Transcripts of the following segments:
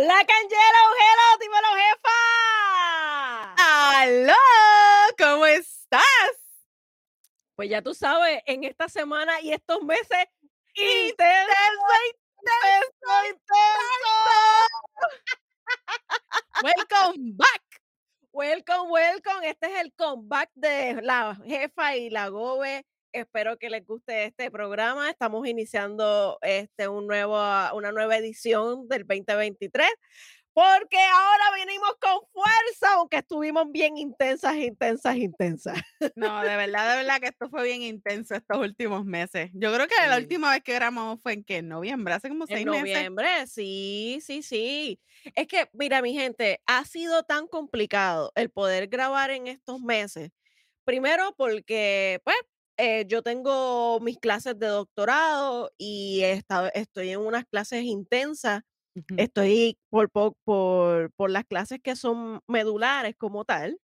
Black and Yellow, hello, dímelo, jefa. ¡Aló! ¿Cómo estás? Pues ya tú sabes, en esta semana y estos meses, intenso, intenso, intenso. Welcome back. Welcome, welcome. Este es el comeback de la jefa y la gobe. Espero que les guste este programa. Estamos iniciando este, un nuevo, una nueva edición del 2023 porque ahora venimos con fuerza, aunque estuvimos bien intensas, intensas, intensas. No, de verdad, de verdad que esto fue bien intenso estos últimos meses. Yo creo que la Sí. última vez que grabamos fue en qué, en noviembre, hace como seis En meses. noviembre, sí, sí, sí. Es que, mira, mi gente, ha sido tan complicado el poder grabar en estos meses. Primero porque, pues, eh, yo tengo mis clases de doctorado y estoy en unas clases intensas. Estoy por, po- por, por las clases que son medulares como tal.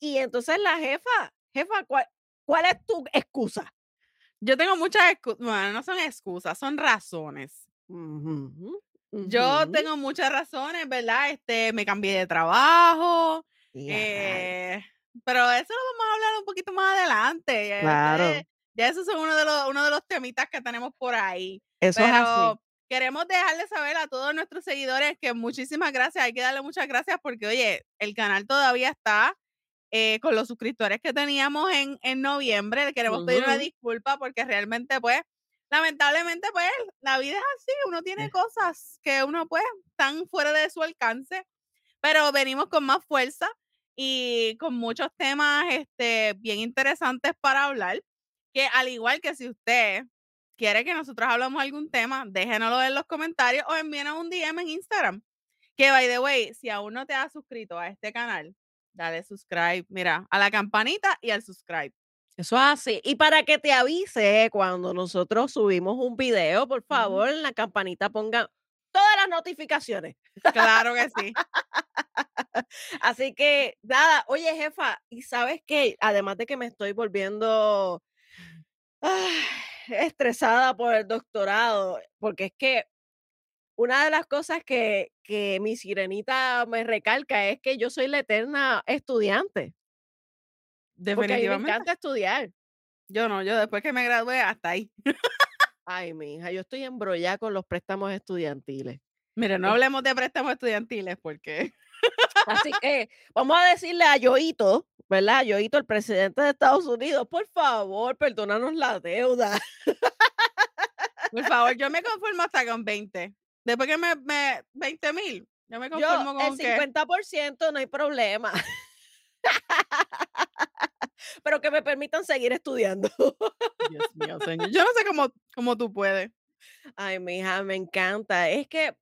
Y entonces la jefa, jefa, ¿cuál, cuál es tu excusa? Yo tengo muchas excusas, bueno, no son excusas, son razones. Yo tengo muchas razones, ¿verdad? Este, me cambié de trabajo, Y a rayos. eh, pero eso lo vamos a hablar un poquito más adelante. Ya, Claro. ustedes- ya esos son uno de los, uno de los temitas que tenemos por ahí. Eso es así. Pero queremos dejarles saber a todos nuestros seguidores que muchísimas gracias, hay que darle muchas gracias porque, oye, el canal todavía está eh, con los suscriptores que teníamos en, en noviembre. Le queremos pedir una disculpa porque realmente, pues, lamentablemente, pues, la vida es así, uno tiene Eh. cosas que uno, pues, están fuera de su alcance, pero venimos con más fuerza y con muchos temas este, bien interesantes para hablar, que al igual que si usted quiere que nosotros hablamos algún tema, déjenoslo en los comentarios o envíenos un DM en Instagram. Que, by the way, si aún no te has suscrito a este canal, dale subscribe, mira, a la campanita y al subscribe. Eso es así. Y para que te avise cuando nosotros subimos un video, por favor, en la campanita pongan todas las notificaciones. Claro que sí. Así que, nada, oye, jefa, ¿y sabes qué? Además de que me estoy volviendo ay, estresada por el doctorado, porque es que una de las cosas que, que mi sirenita me recalca es que yo soy la eterna estudiante, porque a mí me Definitivamente. encanta estudiar. Yo no, yo después que me gradué, hasta ahí. Ay, mi hija, yo estoy embrollada con los préstamos estudiantiles. Mire, no hablemos de préstamos estudiantiles porque Así que vamos a decirle a Yoito, ¿verdad? A Yoito, el presidente de Estados Unidos, por favor, perdónanos la deuda. Por favor, yo me conformo hasta con 20. Después que me, me 20 mil, yo me Yo, conformo el con que 50% no hay problema. Pero que me permitan seguir estudiando. Dios mío, señor. Yo no sé cómo, cómo tú puedes. Ay, mi hija, me encanta. Es que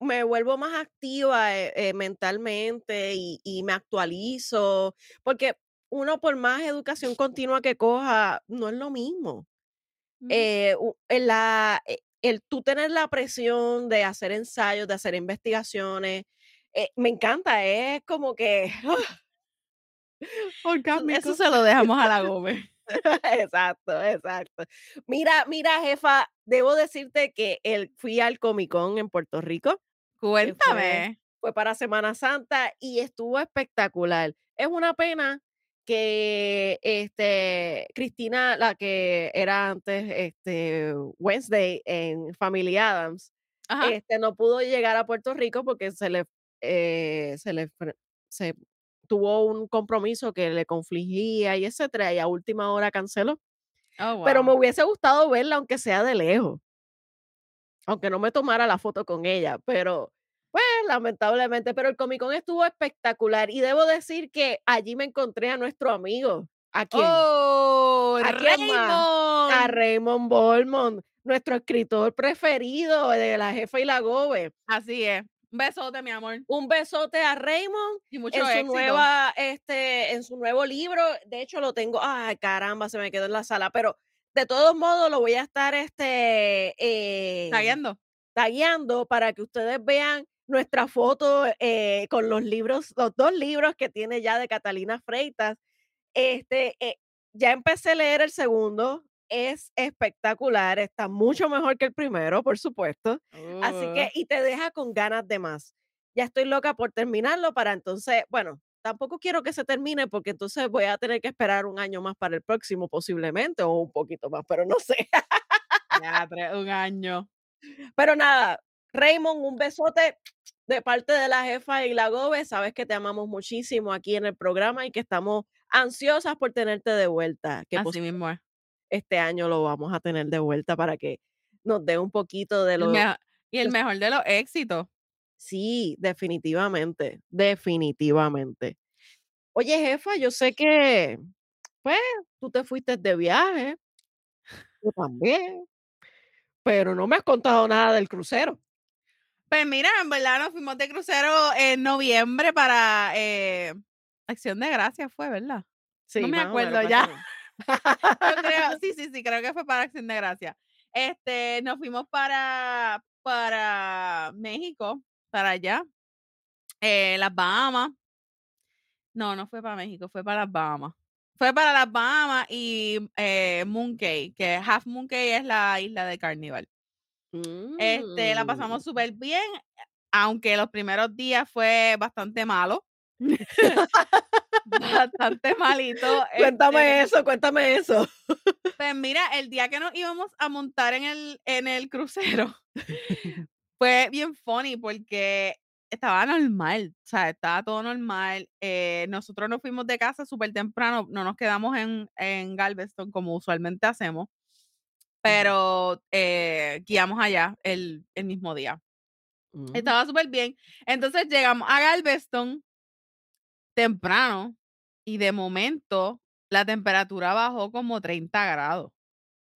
me vuelvo más activa eh, eh, mentalmente y, y me actualizo, porque uno por más educación continua que coja, no es lo mismo. Eh, la, eh, el tú tener la presión de hacer ensayos, de hacer investigaciones, eh, me encanta, es como que, Orgánico. eso Eso se lo dejamos a la Gómez. exacto, exacto. Mira, mira, jefa, debo decirte que el, fui al Comic Con en Puerto Rico, fue, Cuéntame. fue para Semana Santa y estuvo espectacular. Es una pena que este, Cristina, la que era antes este, Wednesday en Family Adams, Ajá. este, no pudo llegar a Puerto Rico porque se le, eh, se le se tuvo un compromiso que le confligía y etcétera, y a última hora canceló. Oh, Pero me hubiese gustado verla, aunque sea de lejos, aunque no me tomara la foto con ella, pero pues lamentablemente, pero el Comic Con estuvo espectacular y debo decir que allí me encontré a nuestro amigo. ¿A quién? ¡Oh! ¿A quién más? A ¡Raymond! Raymond Bolmond, nuestro escritor preferido de La Jefa y la Gobe. Así es. Un besote, mi amor. Un besote a Raymond Y mucho en su éxito. nueva, este, en su nuevo libro. De hecho, lo tengo. Ay, caramba, se me quedó en la sala. Pero de todos modos, lo voy a estar este, eh, Tagueando. tagueando para que ustedes vean nuestra foto eh, con los libros, los dos libros que tiene ya de Catalina Freitas. Este, eh, ya empecé a leer el segundo. Es espectacular, está mucho mejor que el primero, por supuesto. Así Uh. que y te deja con ganas de más. Ya estoy loca por terminarlo para entonces, bueno, tampoco quiero que se termine porque entonces voy a tener que esperar un año más para el próximo posiblemente, o un poquito más, pero no sé. Diatre, un año. Pero nada, Raymond, un besote de parte de la jefa y la gobe. Sabes que te amamos muchísimo aquí en el programa y que estamos ansiosas por tenerte de vuelta, que Así mismo es. Este año lo vamos a tener de vuelta para que nos dé un poquito de lo y el mejor de los éxitos. Sí, definitivamente, definitivamente. Oye, jefa, yo sé que, pues, tú te fuiste de viaje. Yo también. Pero no me has contado nada del crucero. Pues mira, en verdad nos fuimos de crucero en noviembre para, eh, Acción de Gracias fue, ¿verdad? No Sí, me más o menos, acuerdo ya. Yo creo, sí, sí, sí, creo que fue para Acción de Gracias. Este, nos fuimos para para México, para allá, eh, las Bahamas. No, no fue para México, fue para las Bahamas. Fue para las Bahamas y, eh, Moon Cay, que Half Moon Cay es la isla de Carnival. Este, la pasamos Mm. superbién, aunque los primeros días fue bastante malo. Bastante malito, Cuéntame este eso, cuéntame eso. Pues mira, el día que nos íbamos a montar en el en el crucero fue bien funny porque estaba normal, o sea, estaba todo normal. Eh, nosotros nos fuimos de casa supertemprano, no nos quedamos en en Galveston como usualmente hacemos, pero, eh, guiamos allá el el mismo día. Mm. Estaba superbién. Entonces llegamos a Galveston temprano y de momento la temperatura bajó como 30 grados.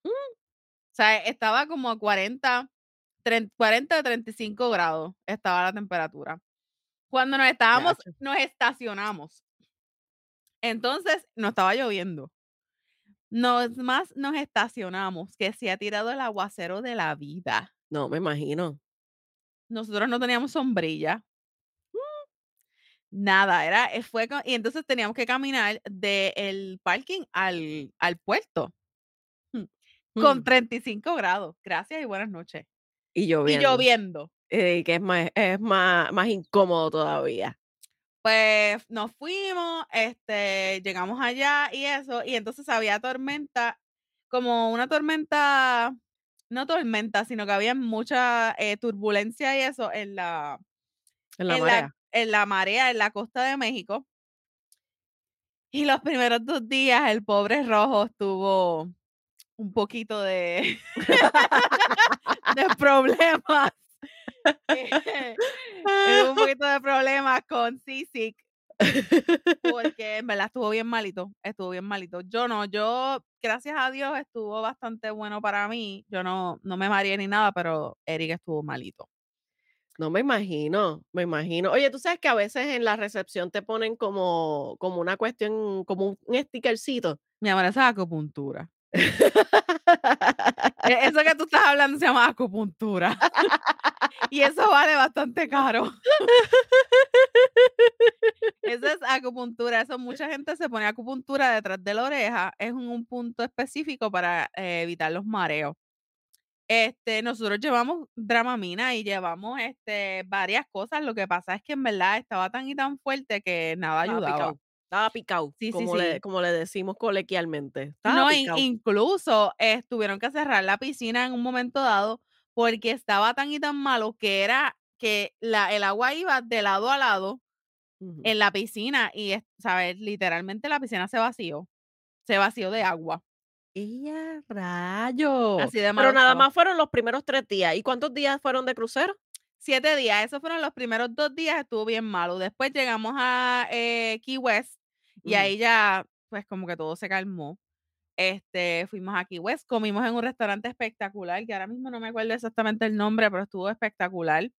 Mm. O sea, estaba como a 40, tren 40 a 35 grados estaba la temperatura. Cuando nos estábamos nos estacionamos. Entonces, no estaba lloviendo. Nos más nos estacionamos, que se ha tirado el aguacero de la vida. No, me imagino. Nosotros no teníamos sombrilla. Mm. Nada, era, eh, fue y entonces teníamos que caminar del parking al al puerto. Mm, con Mm. 35 grados. Gracias y buenas noches. Y Y lloviendo. lloviendo. Eh, que es más es más más incómodo todavía. Pues, nos fuimos, este, llegamos allá y eso, y entonces había tormenta, como una tormenta, no tormenta, sino que había mucha, eh, turbulencia y eso en la En la en la marea. En la marea, en la costa de México. Y los primeros 2 días el pobre Rojo tuvo un poquito de de problemas. Eh, tuvo un poquito de problemas con seasick. Porque en verdad estuvo bien malito, estuvo bien malito. Yo no, yo, gracias a Dios, estuvo bastante bueno para mí. Yo no no me mareé ni nada, pero Eric estuvo malito. No, me imagino, me imagino. Oye, tú sabes que a veces en la recepción te ponen como como una cuestión, como un stickercito. Mi amor, eso es acupuntura. E eso que tú estás hablando se llama acupuntura. Y eso vale bastante caro. Eso es acupuntura, eso mucha gente se pone acupuntura detrás de la oreja, es un punto específico para, eh, evitar los mareos. Este, nosotros llevamos Dramamine y llevamos, este, varias cosas, lo que pasa es que en verdad estaba tan y tan fuerte que nada Estaba ayudaba. picado, estaba picado, Sí, sí, como le sí. como le decimos coloquialmente, estaba No, in incluso, eh, tuvieron que cerrar la piscina en un momento dado, porque estaba tan y tan malo que era que la el agua iba de lado a lado en la piscina y es ¿sabes? Literalmente la piscina se vació, se vació de agua. ¡Y a rayos! Así de Pero malo nada estaba. más fueron los primeros 3 días, ¿y cuántos días fueron de crucero? 7 días, esos fueron los primeros 2 días, estuvo bien malo. Después llegamos a, eh, Key West y Ujú. ahí ya, pues, como que todo se calmó. Este, fuimos a Key West, comimos en un restaurante espectacular, que ahora mismo no me acuerdo exactamente el nombre, pero estuvo espectacular.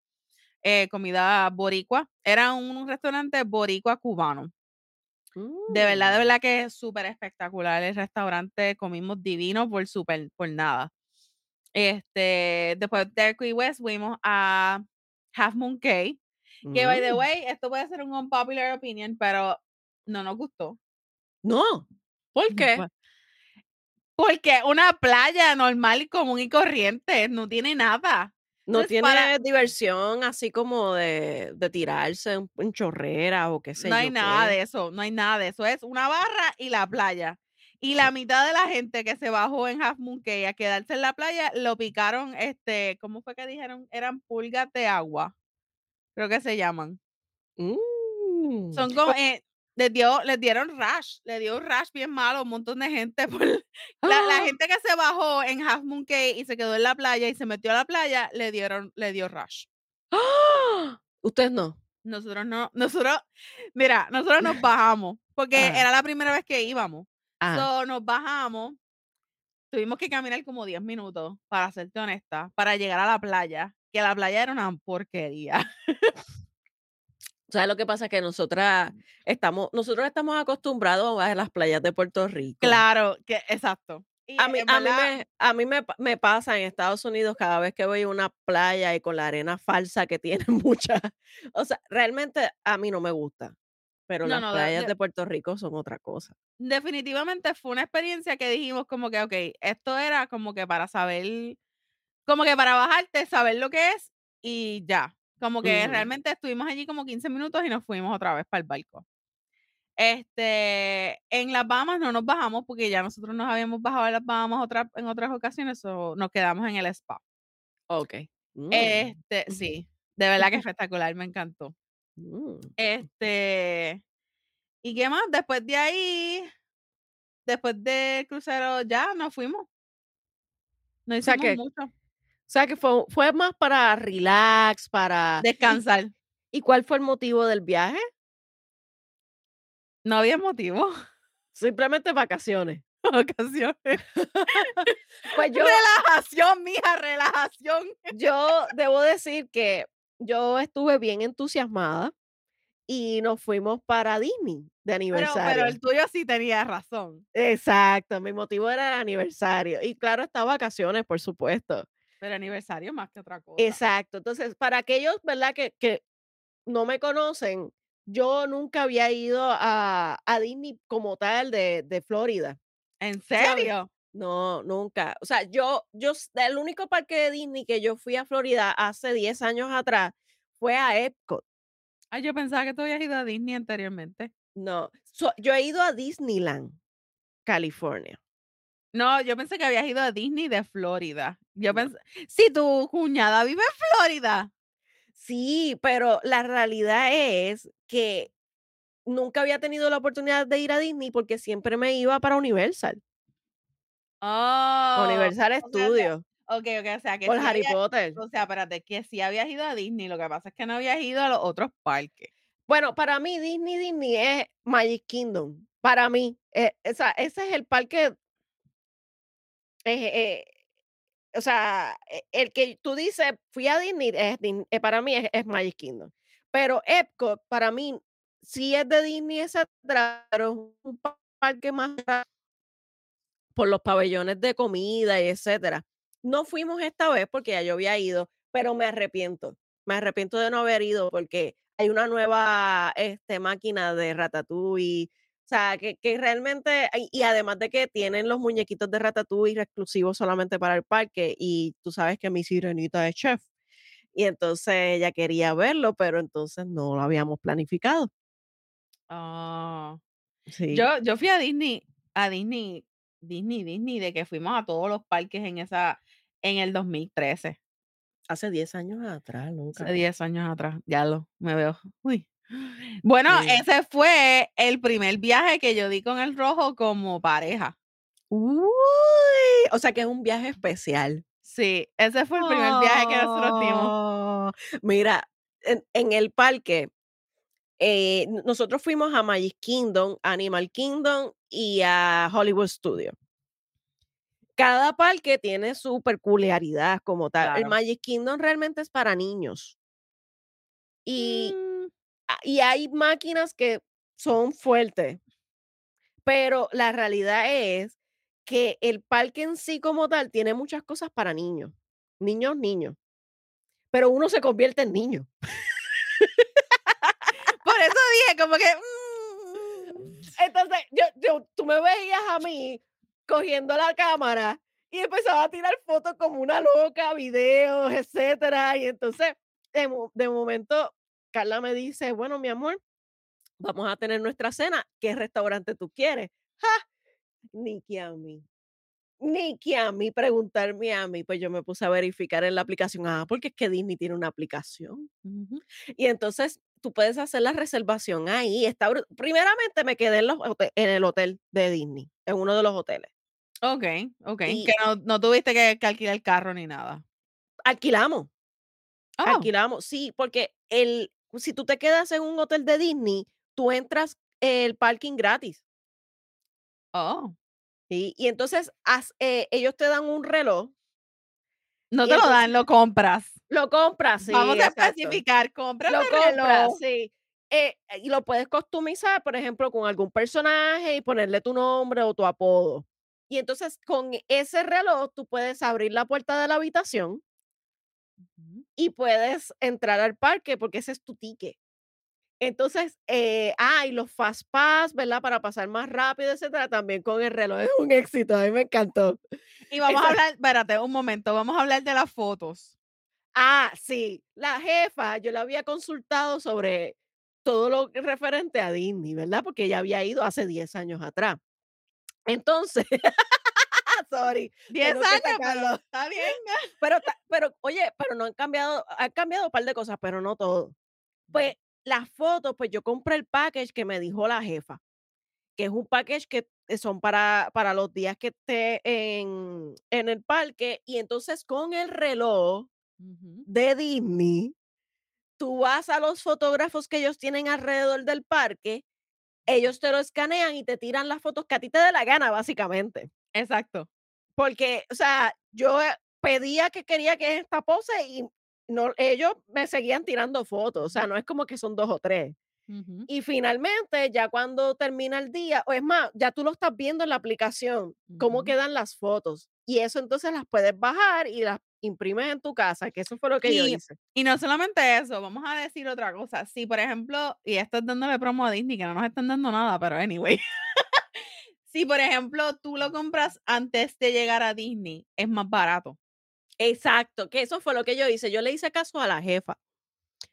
Eh, comida boricua, era un restaurante boricua cubano. De verdad, de Mm. verdad que es superespectacular el restaurante, comimos divino por super por nada. Este, después de Key West fuimos a Half Moon Cay, que by the Mm. way, esto puede ser un unpopular opinion, pero no nos gustó. No, ¿por Mm, qué? Porque una playa normal, común y corriente, no tiene nada. No Entonces, tiene para diversión así como de de tirarse en en chorrera o qué sé no hay yo nada qué. de eso, no hay nada de eso, es una barra y la playa. Y la mitad de la gente que se bajó en Half Moon Cay a quedarse en la playa, lo picaron, este, ¿cómo fue que dijeron? Eran pulgas de agua, creo que se llaman. Mm. Son como, eh, les dio les dieron rash, le dio un rash bien malo a un montón de gente por la la ¡Ah! gente que se bajó en Half Moon Cay y se quedó en la playa y se metió a la playa, le dieron le dio rash. ¡Ah! Ustedes no. Nosotros no nosotros mira, nosotros nos bajamos, porque Ajá. era la primera vez que íbamos. So, nos bajamos, tuvimos que caminar como 10 minutos, para serte honesta, para llegar a la playa, que la playa era una porquería. ¿Sabes lo que pasa? Que nosotras estamos nosotros estamos acostumbrados a las playas de Puerto Rico. Claro, que exacto. Y A mí a mí me a mí me me pasa en Estados Unidos cada vez que voy a una playa y con la arena falsa que tiene mucha o sea, realmente a mí no me gusta, pero No, las no, playas de de Puerto Rico son otra cosa. definitivamente fue una experiencia que dijimos como que, okey, esto era como que para saber como que para bajarte, saber lo que es y ya. Como que realmente estuvimos allí como 15 minutos y nos fuimos otra vez para el barco. Este, en las Bahamas no nos bajamos porque ya nosotros nos habíamos bajado en las Bahamas otra en otras ocasiones, so, nos quedamos en el spa. Okey. Mm. Este, sí, de verdad que espectacular, me encantó. Mm. Este, ¿y qué más? Después de ahí, después del crucero ya nos fuimos. No O sea hicimos que mucho. O sea que fue fue más para relax, para ¿y Descansar. y cuál fue el motivo del viaje? No había motivo. Simplemente vacaciones. Vacaciones. Pues yo Relajación, mija, relajación. yo debo decir que yo estuve bien entusiasmada y nos fuimos para Disney de Pero pero aniversario. el tuyo sí tenía razón. Exacto, mi motivo era el aniversario y claro está vacaciones, por supuesto. Pero aniversario más que otra cosa. Exacto, entonces, para aquellos, ¿verdad?, que que no me conocen, yo nunca había ido a a Disney como tal de de Florida, ¿En serio? No, nunca. O sea, yo yo el único parque de Disney que yo fui a Florida hace 10 años atrás fue a Epcot. Ay, yo pensaba que tú habías ido a Disney anteriormente. No, so yo he ido a Disneyland, California. No, yo pensé que habías ido a Disney de Florida. Yo pensé si tu cuñada vive en Florida. Sí, pero la realidad es que nunca había tenido la oportunidad de ir a Disney porque siempre me iba para Universal. Oh, Universal o sea, Studios. okey, okey, o sea, que Por sí Harry había Potter. o sea, espérate, que sí habías ido a Disney, lo que pasa es que no habías ido a los otros parques. Bueno, para mí Disney, Disney es Magic Kingdom, para mí, eh, o sea, ese es el parque eh o sea, e el que tú dices: "Fui a Disney", es eh, para mí es Magic Kingdom. Pero Epcot, para mí, sí es de Disney, pero es un parque más por los pabellones de comida y etcétera. No fuimos esta vez porque ya yo había ido, pero me arrepiento. Me arrepiento de no haber ido porque hay una nueva, este, máquina de Ratatouille, o sea, que que realmente y y además de que tienen los muñequitos de Ratatouille exclusivos solamente para el parque, y tú sabes que mi sirenita es chef. Y entonces ella quería verlo, pero entonces no lo habíamos planificado. Ah. Sí. Yo yo fui a Disney a Disney Disney, Disney, de que fuimos a todos los parques en esa en el 2013. Hace 10 años atrás, Hace loca. 10 años atrás, diablo, me veo, uy. Bueno, Sí. ese fue el primer viaje que yo di con el Rojo como pareja. Uy, o sea, que es un viaje especial. Sí, ese fue el primer viaje que nosotros dimos. Ah, mira, en en el parque, eh, n nosotros fuimos a Magic Kingdom, Animal Kingdom y a Hollywood Studios. Cada parque tiene su peculiaridad como tal. El Claro. Magic Kingdom realmente es para niños. Y y hay máquinas que son fuertes. Pero la realidad es que el parque en sí como tal tiene muchas cosas para niños, niños, niños. Pero uno se convierte en niño. Por eso dije como que, mm. Entonces, yo yo tú me veías a mí cogiendo la cámara y empezaba a tirar fotos como una loca, videos, etcétera. Y entonces, de de momento, Carla me dice: "Bueno, mi amor, vamos a tener nuestra cena, ¿qué restaurante tú quieres?". ¡Ja! Ni que a mí, ni que a mí preguntarme a mí, pues yo me puse a verificar en la aplicación, ah, porque es que Disney tiene una aplicación. Y entonces tú puedes hacer la reservación ahí, está primeramente me quedé en los en el hotel de Disney, en uno de los hoteles. Okey, que Y no no tuviste que que alquilar carro ni nada. alquilamos, Oh, alquilamos, sí, porque el si tú te quedas en un hotel de Disney, tú entras el parking gratis, oh, ¿sí? Y entonces eh, ellos te dan un reloj no te lo dan, lo compras. lo compras, sí, Vamos a especificar, compras Lo compras, reloj. sí. Eh, y lo puedes customizar, por ejemplo, con algún personaje y ponerle tu nombre o tu apodo. Y entonces con ese reloj tú puedes abrir la puerta de la habitación. Y puedes entrar al parque porque ese es tu ticket. Entonces, eh, ah, y los Fast Pass, ¿verdad? Para pasar más rápido, etcétera, también con el reloj. Es un éxito, a mí me encantó. Y vamos a hablar espérate un momento, vamos a hablar de las fotos. ah, sí, la jefa, yo la había consultado sobre todo lo referente a Disney, ¿verdad? Porque ella había ido hace 10 años atrás. Entonces, sorry, 10 tengo que años, pero está bien. Pero ta pero, oye, pero no han cambiado han cambiado un par de cosas, pero no todo. Pues, las fotos, pues, yo compré el package que me dijo la jefa, que es un package que, eh, son para para los días que esté en en el parque, y entonces con el reloj de Disney, tú vas a los fotógrafos que ellos tienen alrededor del parque, ellos te lo escanean y te tiran las fotos que a ti te dé la gana, básicamente. Exacto. Porque, o sea, yo, eh, pedía que quería que esta pose y no ellos me seguían tirando fotos, o sea, no es como que son 2 o 3. Ujú, Y finalmente, ya cuando termina el día, o es más, ya tú lo estás viendo en la aplicación, cómo quedan las fotos. Y eso entonces las puedes bajar y las imprimes en tu casa, que eso fue lo que yo hice. y no solamente eso, vamos a decir otra cosa. Si, por ejemplo, y esto es dándole promo a Disney, que no nos están dando nada, pero anyway. Si, por ejemplo, tú lo compras antes de llegar a Disney, es más barato. Exacto, que eso fue lo que yo hice. Yo le hice caso a la jefa.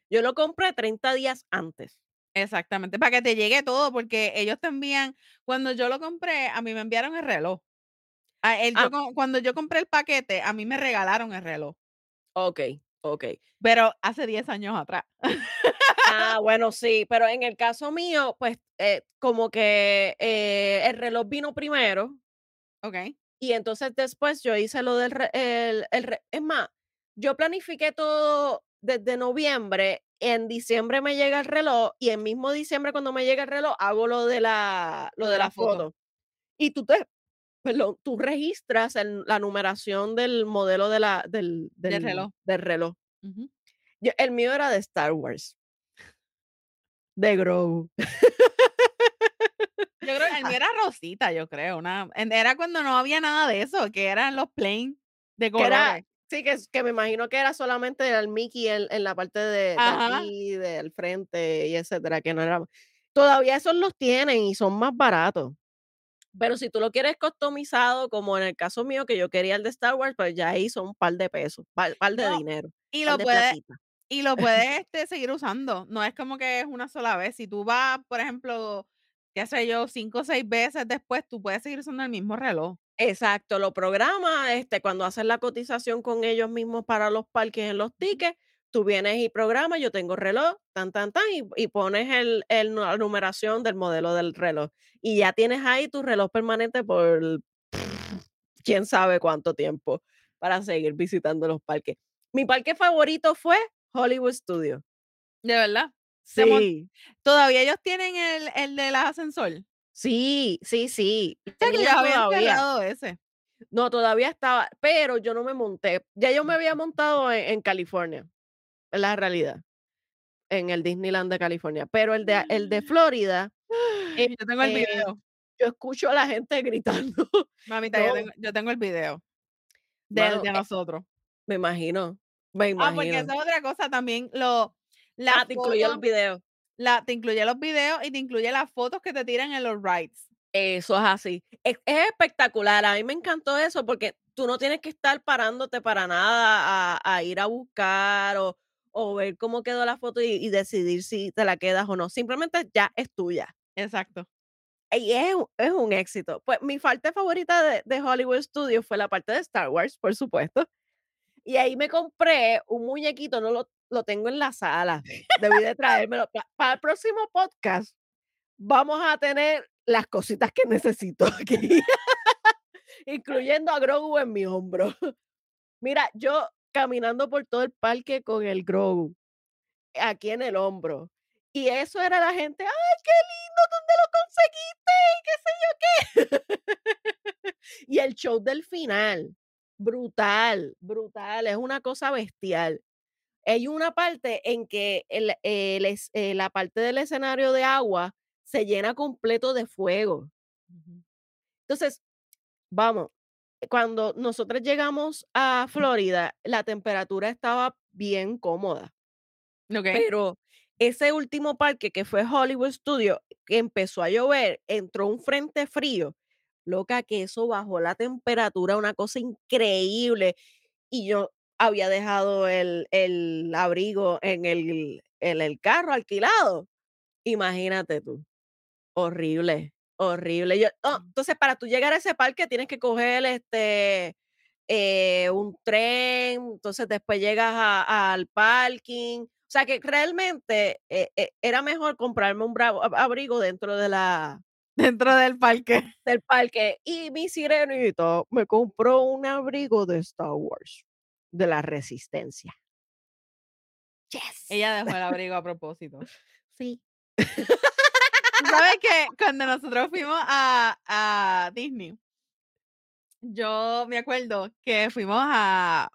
Yo lo compré 30 días antes. Exactamente, para que te llegue todo, porque ellos te envían cuando yo lo compré, a mí me enviaron el reloj. Ah, Ah, cuando yo compré el paquete, a mí me regalaron el reloj, okey, okey. pero hace 10 años atrás. Ah, bueno, sí, pero en el caso mío, pues, eh, como que, eh, el reloj vino primero, Okey. y entonces después yo hice lo del re el el re es más, yo planifiqué todo desde noviembre, en diciembre me llega el reloj, y en mismo diciembre cuando me llega el reloj hago lo de la lo Lo de de la la foto, foto. Y tú te perdón, tú registras el la numeración del modelo de la del del del reloj. del reloj. Ujú. Yo el mío era de Star Wars, de Grogu. Yo creo el mío era rosita, yo creo, una era cuando no había nada de eso, que eran los plain de Que era colores. sí, que es que me imagino que era solamente el Mickey en en la parte de de aquí, del frente y etcétera, que no era todavía esos los tienen y son más baratos. Pero si tú lo quieres customizado, como en el caso mío, que yo quería el de Star Wars, pues ya ahí son un par de pesos, par par de No, dinero, y par lo puedes. Y lo puedes, este, seguir usando. No es como que es una sola vez. Si tú vas, por ejemplo, qué sé yo, 5 o 6 veces después, tú puedes seguir usando el mismo reloj. Exacto, lo programa, este, cuando haces la cotización con ellos mismos para los parques en los tickets, tú vienes y programas, yo tengo reloj, tan, tan, tan, y, y pones el, el nu- la numeración del modelo del reloj. Y ya tienes ahí tu reloj permanente por quién sabe cuánto tiempo para seguir visitando los parques. Mi parque favorito fue Hollywood Studio. ¿De verdad? Sí, ¿Todavía ellos tienen el el del ascensor? sí, sí, sí, que habían todavía. ese. No, todavía estaba, pero yo no me monté. Ya yo me había montado en en California. Es la realidad, en el Disneyland de California, pero el de el de Florida, Ay, yo tengo el este, video. yo escucho a la gente gritando. Mamita, yo tengo yo tengo el video mano, de eh, nosotros. me imagino, me Ah, porque esa es otra cosa también, lo las Ah, te incluye los videos. la te incluye los videos y te incluye las fotos que te tiran en los rides. Eso es así. Es es espectacular, a mí me encantó eso, porque tú no tienes que estar parándote para nada a a ir a buscar o o ver cómo quedó la foto y y decidir si te la quedas o no, simplemente ya es tuya. Exacto. Y es un es un éxito. Pues, mi parte favorita de de Hollywood Studios fue la parte de Star Wars, por supuesto, y ahí me compré un muñequito, no lo lo tengo en la sala, debí de traérmelo. Pa para el próximo podcast vamos a tener las cositas que necesito aquí, incluyendo a Grogu en mi hombro. Mira, yo caminando por todo el parque con el Grogu, aquí en el hombro, y eso era la gente: "Ay, qué lindo, ¿dónde lo conseguiste?", y qué sé yo qué. Y el show del final, brutal, brutal, es una cosa bestial. Hay una parte en que el el es eh, la parte del escenario de agua se llena completo de fuego. Ujú. Entonces, vamos, cuando nosotros llegamos a Florida, la temperatura estaba bien cómoda. Pero ese último parque que fue Hollywood Studios, que empezó a llover, entró un frente frío, loca, que eso bajó la temperatura, una cosa increíble, y yo había dejado el el abrigo en el en el carro alquilado. Imagínate tú, horrible, horrible. Yo oh, Mm. entonces, para tú llegar a ese parque tienes que coger, este, eh, un tren, entonces después llegas a al parking. O sea, que realmente, e e era mejor comprarme un bravo abrigo dentro de la Dentro del parque. del parque. Y mi sirenita me compró un abrigo de Star Wars, de la Resistencia. Yes. Ella dejó el abrigo a propósito. Sí. ¿Tú sabes que cuando nosotros fuimos a a Disney yo me acuerdo que fuimos a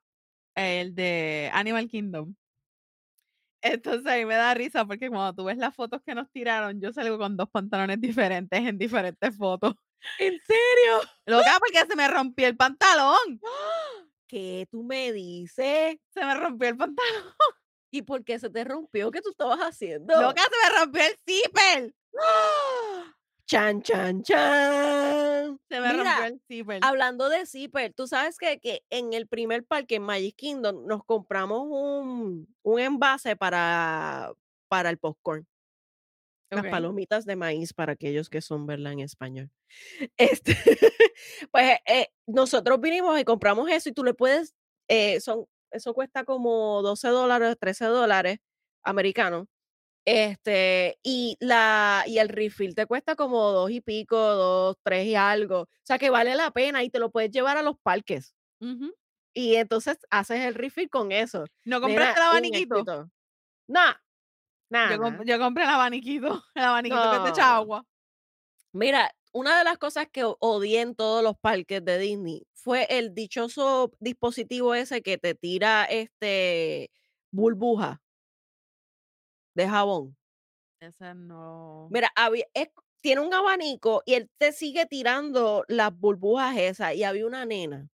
el de Animal Kingdom. Entonces, a mí me da risa, porque cuando tú ves las fotos que nos tiraron, yo salgo con 2 pantalones diferentes en diferentes fotos. ¿En serio? Loca, porque se me rompió el pantalón. ¿Qué tú me dices? Se me rompió el pantalón. ¿Y por qué se te rompió? ¿Qué tú estabas haciendo? Loca, se me rompió el zipper. Chan, chan, chan. Se me rompió el zipper. hablando de zipper, tú sabes que que en el primer parque, en Magic Kingdom, nos compramos un un envase para para el popcorn. Las palomitas de maíz para aquellos que son, ¿verdad?, en español. Este, pues, eh, nosotros vinimos y compramos eso y tú le puedes, eh, son eso cuesta como $12 dólares, $13 dólares americanos. Este, y la y el refill te cuesta como 2 y pico, 2, 3 y algo. O sea, que vale la pena y te lo puedes llevar a los parques. Y entonces haces el refill con eso. ¿No Mira, compraste el abaniquito? No, Yo nada. comp yo compré el abaniquito, el abaniquito que te echa agua. Mira, una de las cosas que odié en todos los parques de Disney fue el dichoso dispositivo ese que te tira, este, burbuja de jabón. Ese no. Mira, había es tiene un abanico y él te sigue tirando las burbujas esas, y había una nena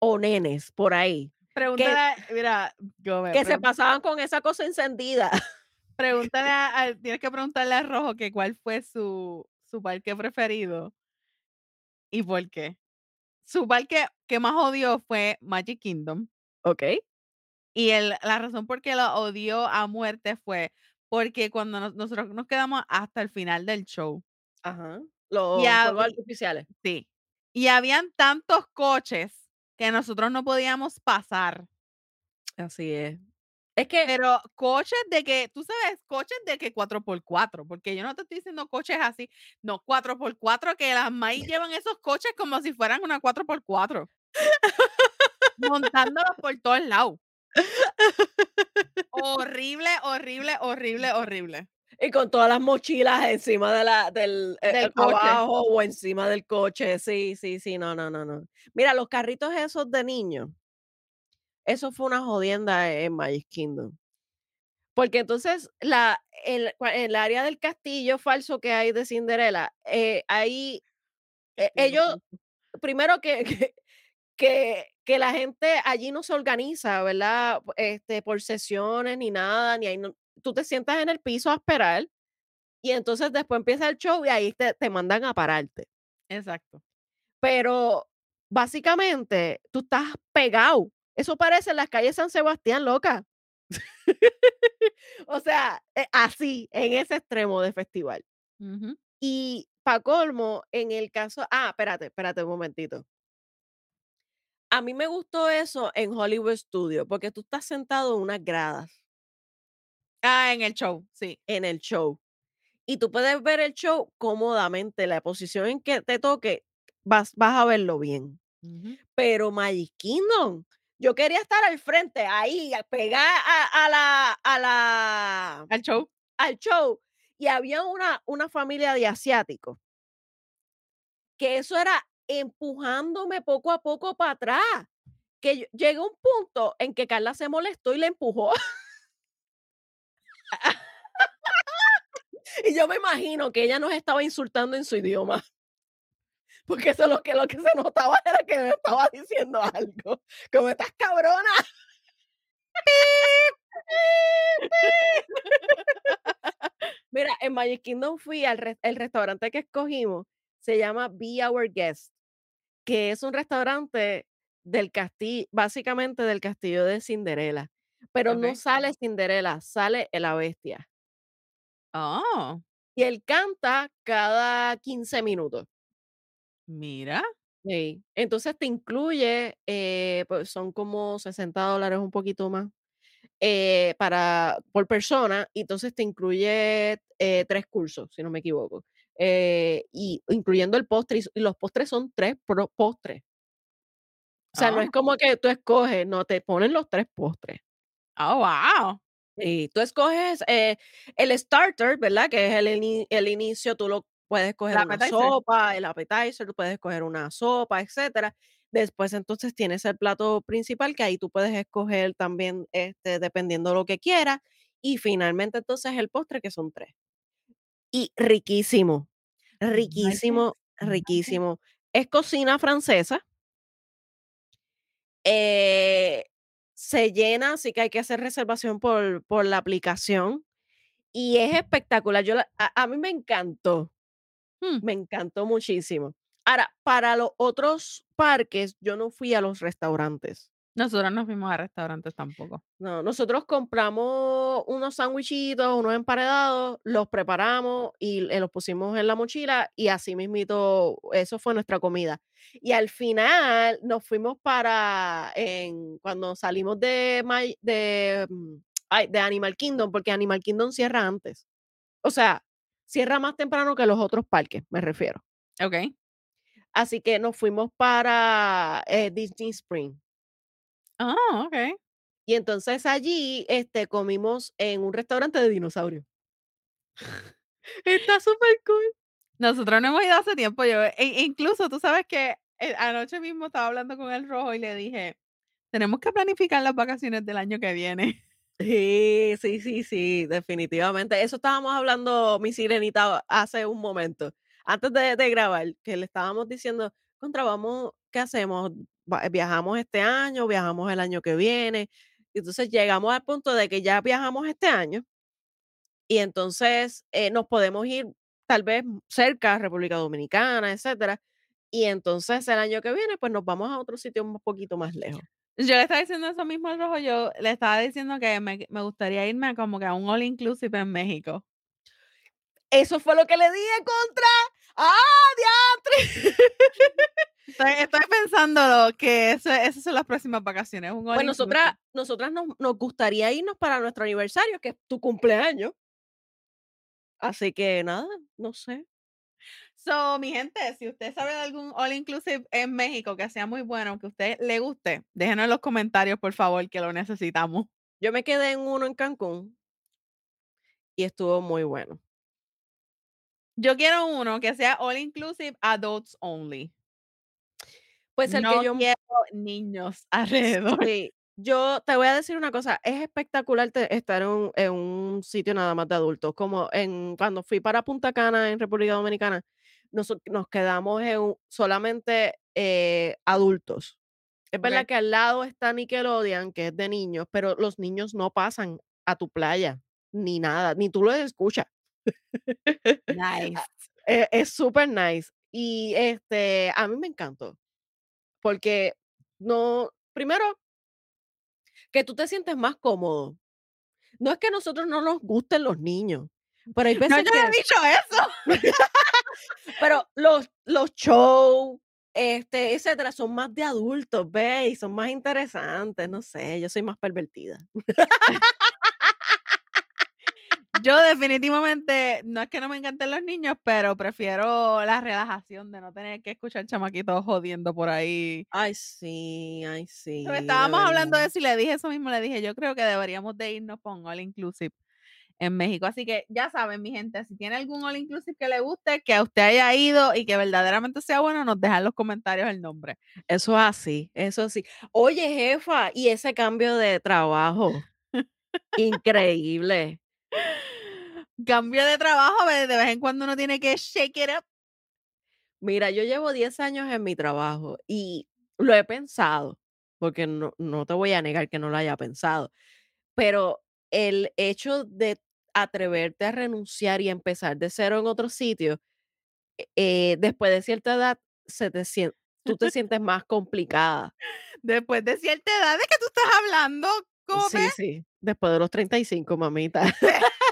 o nenes por ahí que Pregúntale mira, come, que se pasaban con esa cosa encendida. pregúntale a tienes que preguntarle a Rojo que cuál fue su su parque preferido y por qué. Su parque que más odió fue Magic Kingdom. Okey. Y el la razón por qué lo odió a muerte fue porque cuando nos nosotros nos quedamos hasta el final del show. Ajá, Y los fuegos habí artificiales. sí, y habían tantos coches que nosotros no podíamos pasar. Así es. Es que Pero coches de que, tú sabes, coches de que 4x4, porque yo no te estoy diciendo coches así, no, 4x4, que las maíz llevan esos coches como si fueran una 4x4. Montándolos por todos lados. Horrible, horrible, horrible, horrible. Y con todas las mochilas encima de la del eh, eh, Del coche. abajo o encima del coche. Sí, sí, sí, no, no, no, no. Mira, los carritos esos de niños eso fue una jodienda en Magic Kingdom. Porque entonces la el el área del castillo falso que hay de Cinderella, eh, ahí, e Castillo ellos primero que que que que la gente allí no se organiza, ¿verdad? Este, por sesiones ni nada, ni ahí no tú te sientas en el piso a esperar. Y entonces después empieza el show y ahí te te mandan a pararte. Exacto. Pero, básicamente, tú estás pegado. Eso parece las calles San Sebastián, loca. O sea, eh, así, en ese extremo de festival. Ujú. Y para colmo, en el caso ah, espérate, espérate un momentito. A mí me gustó eso en Hollywood Studios, porque tú estás sentado en unas gradas Ah, en el show, sí. en el show, y tú puedes ver el show cómodamente, la posición en que te toque, vas vas a verlo bien. Pero Magic Kingdom, yo quería estar al frente, ahí, pegada a a la a la Al show. al show, y había una una familia de asiáticos que eso era empujándome poco a poco para atrás, que llegó un punto en que Carla se molestó y la empujó. Y yo me imagino que ella nos estaba insultando en su idioma. Porque eso lo que lo que se notaba era que me estaba diciendo algo, como: "Estás cabrona". Mira, en Magic Kingdom fui al res el restaurante que escogimos se llama Be Our Guest, que es un restaurante del casti básicamente del castillo de Cinderella, pero no Okey. sale Cinderella, sale, eh, la bestia. Oh. Y él canta cada 15 minutos. Mira. Sí, entonces te incluye, eh, pues son como $60 un poquito más, eh, para por persona, y entonces te incluye, eh, 3 cursos, si no me equivoco, eh, y incluyendo el postre, y los postres son 3 pro postres. O sea, no es Oh. como que tú escoges, no, te ponen los 3 postres. Oh, guau. Y tú escoges, eh, el starter, ¿verdad? Que es el ini el inicio, tú lo puedes una appetizer. sopa, el appetizer, tú puedes escoger una sopa, etcétera. Después, entonces, tienes el plato principal, que ahí tú puedes escoger también, este, dependiendo lo que quieras, y finalmente, entonces, el postre, que son 3. Y riquísimo, riquísimo, riquísimo. Es cocina francesa. Eh, se llena, así que hay que hacer reservación por por la aplicación, y es espectacular. Yo la a a mí me encantó, Mm. me encantó muchísimo. Ahora, para los otros parques, yo no fui a los restaurantes. Nosotros no fuimos a restaurantes tampoco. No, nosotros compramos unos sandwichitos, unos emparedados, los preparamos y, eh, los pusimos en la mochila, y así mismito, eso fue nuestra comida. Y al final nos fuimos para en cuando salimos de mm, ay, de Animal Kingdom, porque Animal Kingdom cierra antes. O sea, cierra más temprano que los otros parques, me refiero. Okey. Así que nos fuimos para, eh, Disney Springs. Ah, okey. Y entonces allí, este, comimos en un restaurante de dinosaurios. Está supercool. Nosotros no hemos ido hace tiempo, yo i incluso, tú sabes que, eh, anoche mismo estaba hablando con el Rojo y le dije: "Tenemos que planificar las vacaciones del año que viene". Sí, sí, sí, sí, definitivamente. Eso estábamos hablando mi sirenita hace un momento, antes de de grabar, que le estábamos diciendo: "Contra, vamos, ¿qué hacemos? Va ¿viajamos este año, viajamos el año que viene?". Y entonces llegamos al punto de que ya viajamos este año y entonces, eh, nos podemos ir tal vez cerca, República Dominicana, etcétera. Y entonces el año que viene, pues nos vamos a otro sitio un poquito más lejos. Yo le estaba diciendo eso mismo al Rojo, yo le estaba diciendo que me me gustaría irme como que a un all inclusive en México. Eso fue lo que le dije, contra. ¡Ah, diantre! Estoy estoy pensándolo, que eso esas son las próximas vacaciones, un Pues nosotras nosotras nos nos gustaría irnos para nuestro aniversario, que es tu cumpleaños. Así que nada, no sé. So, mi gente, si usted sabe de algún all inclusive en México que sea muy bueno, que a usted le guste, déjenos en los comentarios, por favor, que lo necesitamos. Yo me quedé en uno en Cancún y estuvo muy bueno. Yo quiero uno que sea all inclusive, adults only. Pues el que yo quiero niños alrededor. Sí, yo te voy a decir una cosa, es espectacular te estar en un en un sitio nada más de adultos, como en cuando fui para Punta Cana en República Dominicana, noso nos quedamos en un solamente, eh, adultos. Es verdad que al lado está Nickelodeon, que es de niños, pero los niños no pasan a tu playa, ni nada, ni tú los escuchas. Nice. Ah, e es súper nice. Y, este, a mí me encantó, porque no primero que tú te sientes más cómodo. No es que a nosotros no nos gusten los niños, pero hay No, yo veces no he que dicho eso. pero los los shows, este, etcétera, son más de adultos, ¿ves? Y son más interesantes, no sé, yo soy más pervertida. Yo definitivamente, no es que no me encanten los niños, pero prefiero la relajación de no tener que escuchar chamaquitos jodiendo por ahí. Ay, sí, ay, sí, Pero estábamos hablando de eso y le dije eso mismo, le dije: "Yo creo que deberíamos de irnos un all inclusive en México". Así que ya saben, mi gente, si tiene algún all inclusive que le guste, que a usted haya ido y que verdaderamente sea bueno, nos deja en los comentarios el nombre. Eso es así, eso sí. Oye, jefa, y ese cambio de trabajo, increíble. Cambio de trabajo, de vez en cuando uno tiene que shake it up. Mira, yo llevo 10 años en mi trabajo y lo he pensado, porque no no te voy a negar que no lo haya pensado, pero el hecho de atreverte a renunciar y empezar de cero en otro sitio, eh, después de cierta edad, se te sien tú te sientes más complicada. Después de cierta edad, ¿de qué tú estás hablando, Sí, sí, después de los 35, mamita.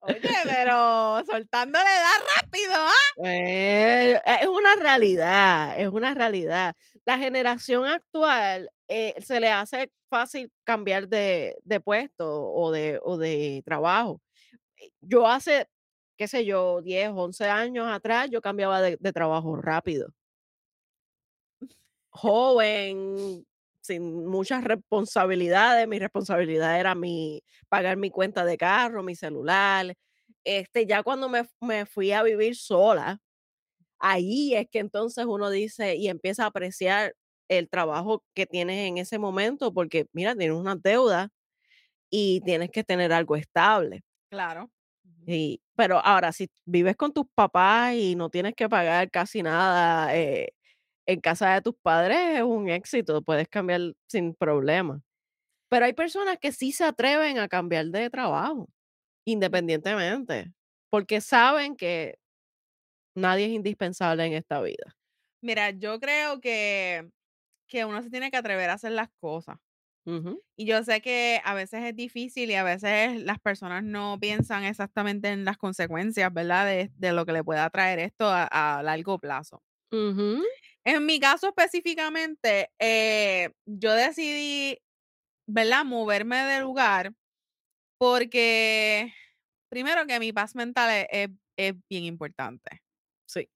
Oye, pero soltándole da rápido, ¿ah? Eh, es una realidad, es una realidad. La generación actual, eh, se le hace fácil cambiar de de puesto o de o de trabajo. Eh, yo hace, qué sé yo, 10, 11 años atrás, yo cambiaba de de trabajo rápido. Joven, sin muchas responsabilidades, mi responsabilidad era mi pagar mi cuenta de carro, mi celular. Este, ya cuando me me fui a vivir sola, ahí es que entonces uno dice y empieza a apreciar el trabajo que tienes en ese momento, porque mira, tienes unas deudas y tienes que tener algo estable. Claro. Y, pero ahora, si vives con tus papás y no tienes que pagar casi nada, eh, en casa de tus padres es un éxito, puedes cambiar sin problema. Pero hay personas que sí se atreven a cambiar de trabajo, independientemente, porque saben que nadie es indispensable en esta vida. Mira, yo creo que que uno se tiene que atrever a hacer las cosas. Ujú, Y yo sé que a veces es difícil y a veces las personas no piensan exactamente en las consecuencias, ¿verdad? De, de lo que le pueda traer esto a, a largo plazo. ujú, En mi caso específicamente, eh, yo decidí, ¿verdad? Moverme de lugar porque, primero que mi paz mental es, es- es bien importante. sí.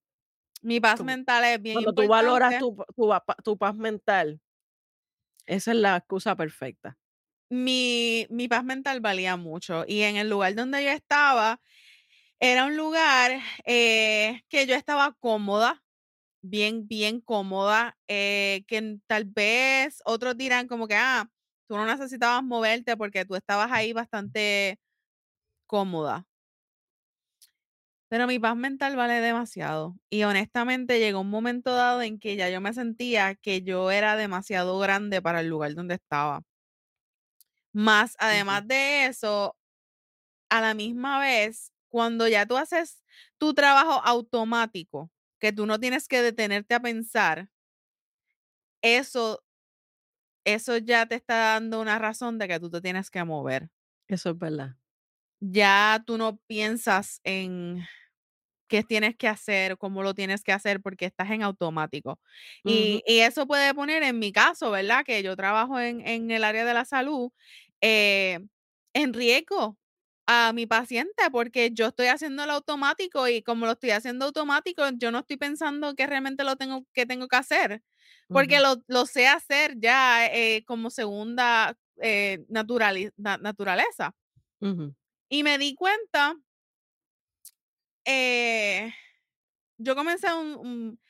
Mi paz mental es bien cuando tú valoras importante. tu, tu, tu paz mental, esa es la excusa perfecta. Mi, mi paz mental valía mucho y en el lugar donde yo estaba, Era un lugar, eh, que yo estaba cómoda, bien, bien cómoda, eh, que tal vez otros dirán como que: "Ah, tú no necesitabas moverte porque tú estabas ahí bastante cómoda". Pero mi paz mental vale demasiado. Y honestamente llegó un momento dado en que ya yo me sentía que yo era demasiado grande para el lugar donde estaba. Más además de eso, a la misma vez, cuando ya tú haces tu trabajo automático, que tú no tienes que detenerte a pensar, eso eso ya te está dando una razón de que tú te tienes que mover. Eso es verdad. Ya tú no piensas en qué tienes que hacer, cómo lo tienes que hacer, porque estás en automático. Y y eso puede poner, en mi caso, ¿verdad? Que yo trabajo en en el área de la salud, eh, en riesgo a mi paciente, porque yo estoy haciéndolo automático y como lo estoy haciendo automático, yo no estoy pensando que realmente lo tengo que tengo que hacer, porque lo lo sé hacer ya, eh, como segunda, eh, naturali na naturaleza. ujú, Y me di cuenta, eh, yo comencé un un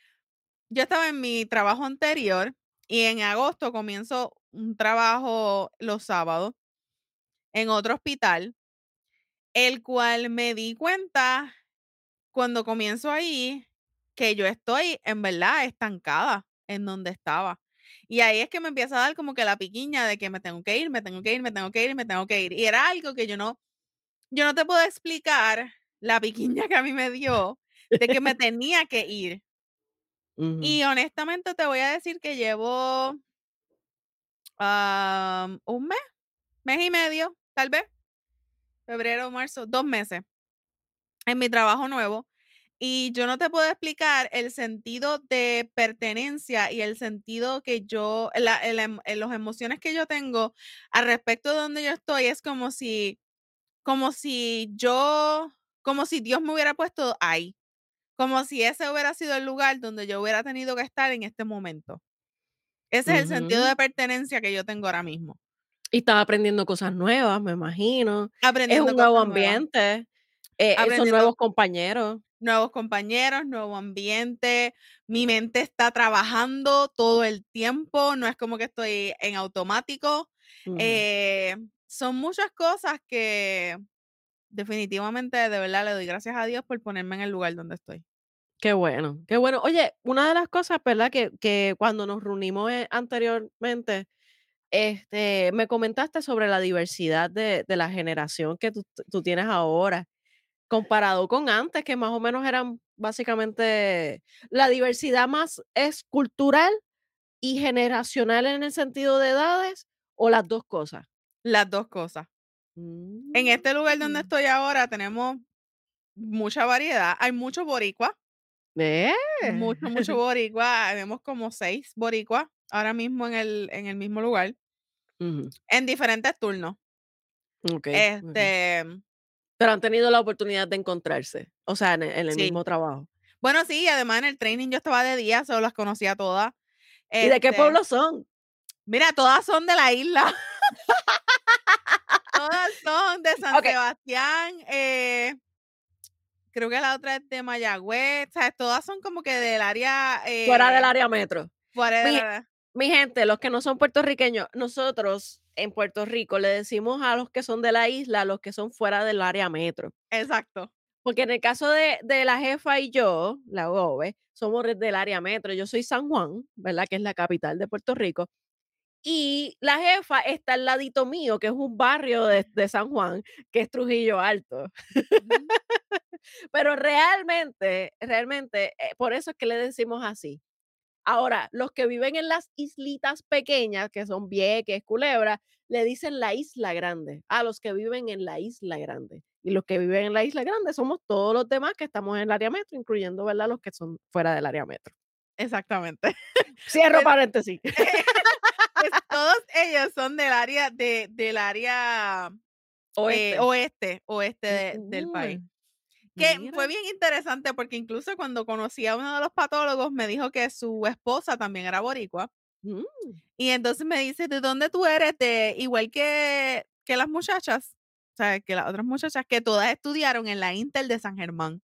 Yo estaba en mi trabajo anterior y en agosto comienzo un trabajo los sábados en otro hospital, el cual me di cuenta cuando comienzo ahí que yo estoy en verdad estancada en donde estaba. Y ahí es que me empieza a dar como que la piquiña de que me tengo que ir, me tengo que ir, me tengo que ir, me tengo que ir. Y era algo que yo no, yo no te puedo explicar la piquiña que a mí me dio de que me tenía que ir. Ujú. Y honestamente te voy a decir que llevo un mes, mes y medio, tal vez, febrero, marzo, dos meses en mi trabajo nuevo. Y yo no te puedo explicar el sentido de pertenencia y el sentido que yo, la, el em- eh, las emociones que yo tengo al respecto de donde yo estoy, es como si, como si yo, como si Dios me hubiera puesto ahí, como si ese hubiera sido el lugar donde yo hubiera tenido que estar en este momento. Ese es el sentido de pertenencia que yo tengo ahora mismo. Y estás aprendiendo cosas nuevas, me imagino. Es Aprendiendo un nuevo ambiente, eh, nuevos compañeros. nuevos compañeros, nuevo ambiente, mi mente está trabajando todo el tiempo, no es como que estoy en automático. Ujú. Eh, son muchas cosas que definitivamente, de verdad, le doy gracias a Dios por ponerme en el lugar donde estoy. Qué bueno, qué bueno. Oye, una de las cosas, ¿verdad? Que, que cuando nos reunimos eh, anteriormente, este, me comentaste sobre la diversidad de, de la generación que tú, tú tienes ahora, comparado con antes, que más o menos eran básicamente, la diversidad más es cultural y generacional en el sentido de edades, o las dos cosas. Las dos cosas. En este lugar donde Mm. estoy ahora tenemos mucha variedad, hay mucho boricua, ¿Eh? mucho, mucho boricua, vemos como seis boricuas ahora mismo en el, en el mismo lugar, en diferentes turnos. ok, ok. Este, Pero han tenido la oportunidad de encontrarse, o sea, en el, en el sí. mismo trabajo. Bueno, sí, además en el training yo estaba de día, solo las conocía todas. ¿Y de qué Este, pueblo son? Mira, todas son de la isla. todas son de San. Sebastián. eh, creo que la otra es de Mayagüez. ¿sabes? Todas son como que del área. Fuera del eh, área metro. fuera de Mi- la- Mi gente, los que no son puertorriqueños, nosotros en Puerto Rico le decimos a los que son de la isla, a los que son fuera del área metro. Exacto. Porque en el caso de, de la jefa y yo, la GOBE, somos del área metro. Yo soy San Juan, ¿verdad? Que es la capital de Puerto Rico. Y la jefa está al ladito mío, que es un barrio de, de San Juan, que es Trujillo Alto. Pero realmente, realmente, eh, por eso es que le decimos así. Ahora, los que viven en las islitas pequeñas, que son Vieques, Culebra, le dicen la isla grande, a los que viven en la isla grande. Y los que viven en la isla grande somos todos los demás que estamos en el área metro, incluyendo, ¿verdad?, los que son fuera del área metro. Exactamente. Cierro Pues- paréntesis. Pues todos ellos son del área de, del área Oeste. eh, oeste, oeste de- del país. Que mira. fue bien interesante porque incluso cuando conocí a uno de los patólogos me dijo que su esposa también era boricua. Mm, Y entonces me dice, ¿de dónde tú eres? De, igual que, que las muchachas, o sea, que las otras muchachas que todas estudiaron en la Intel de San Germán.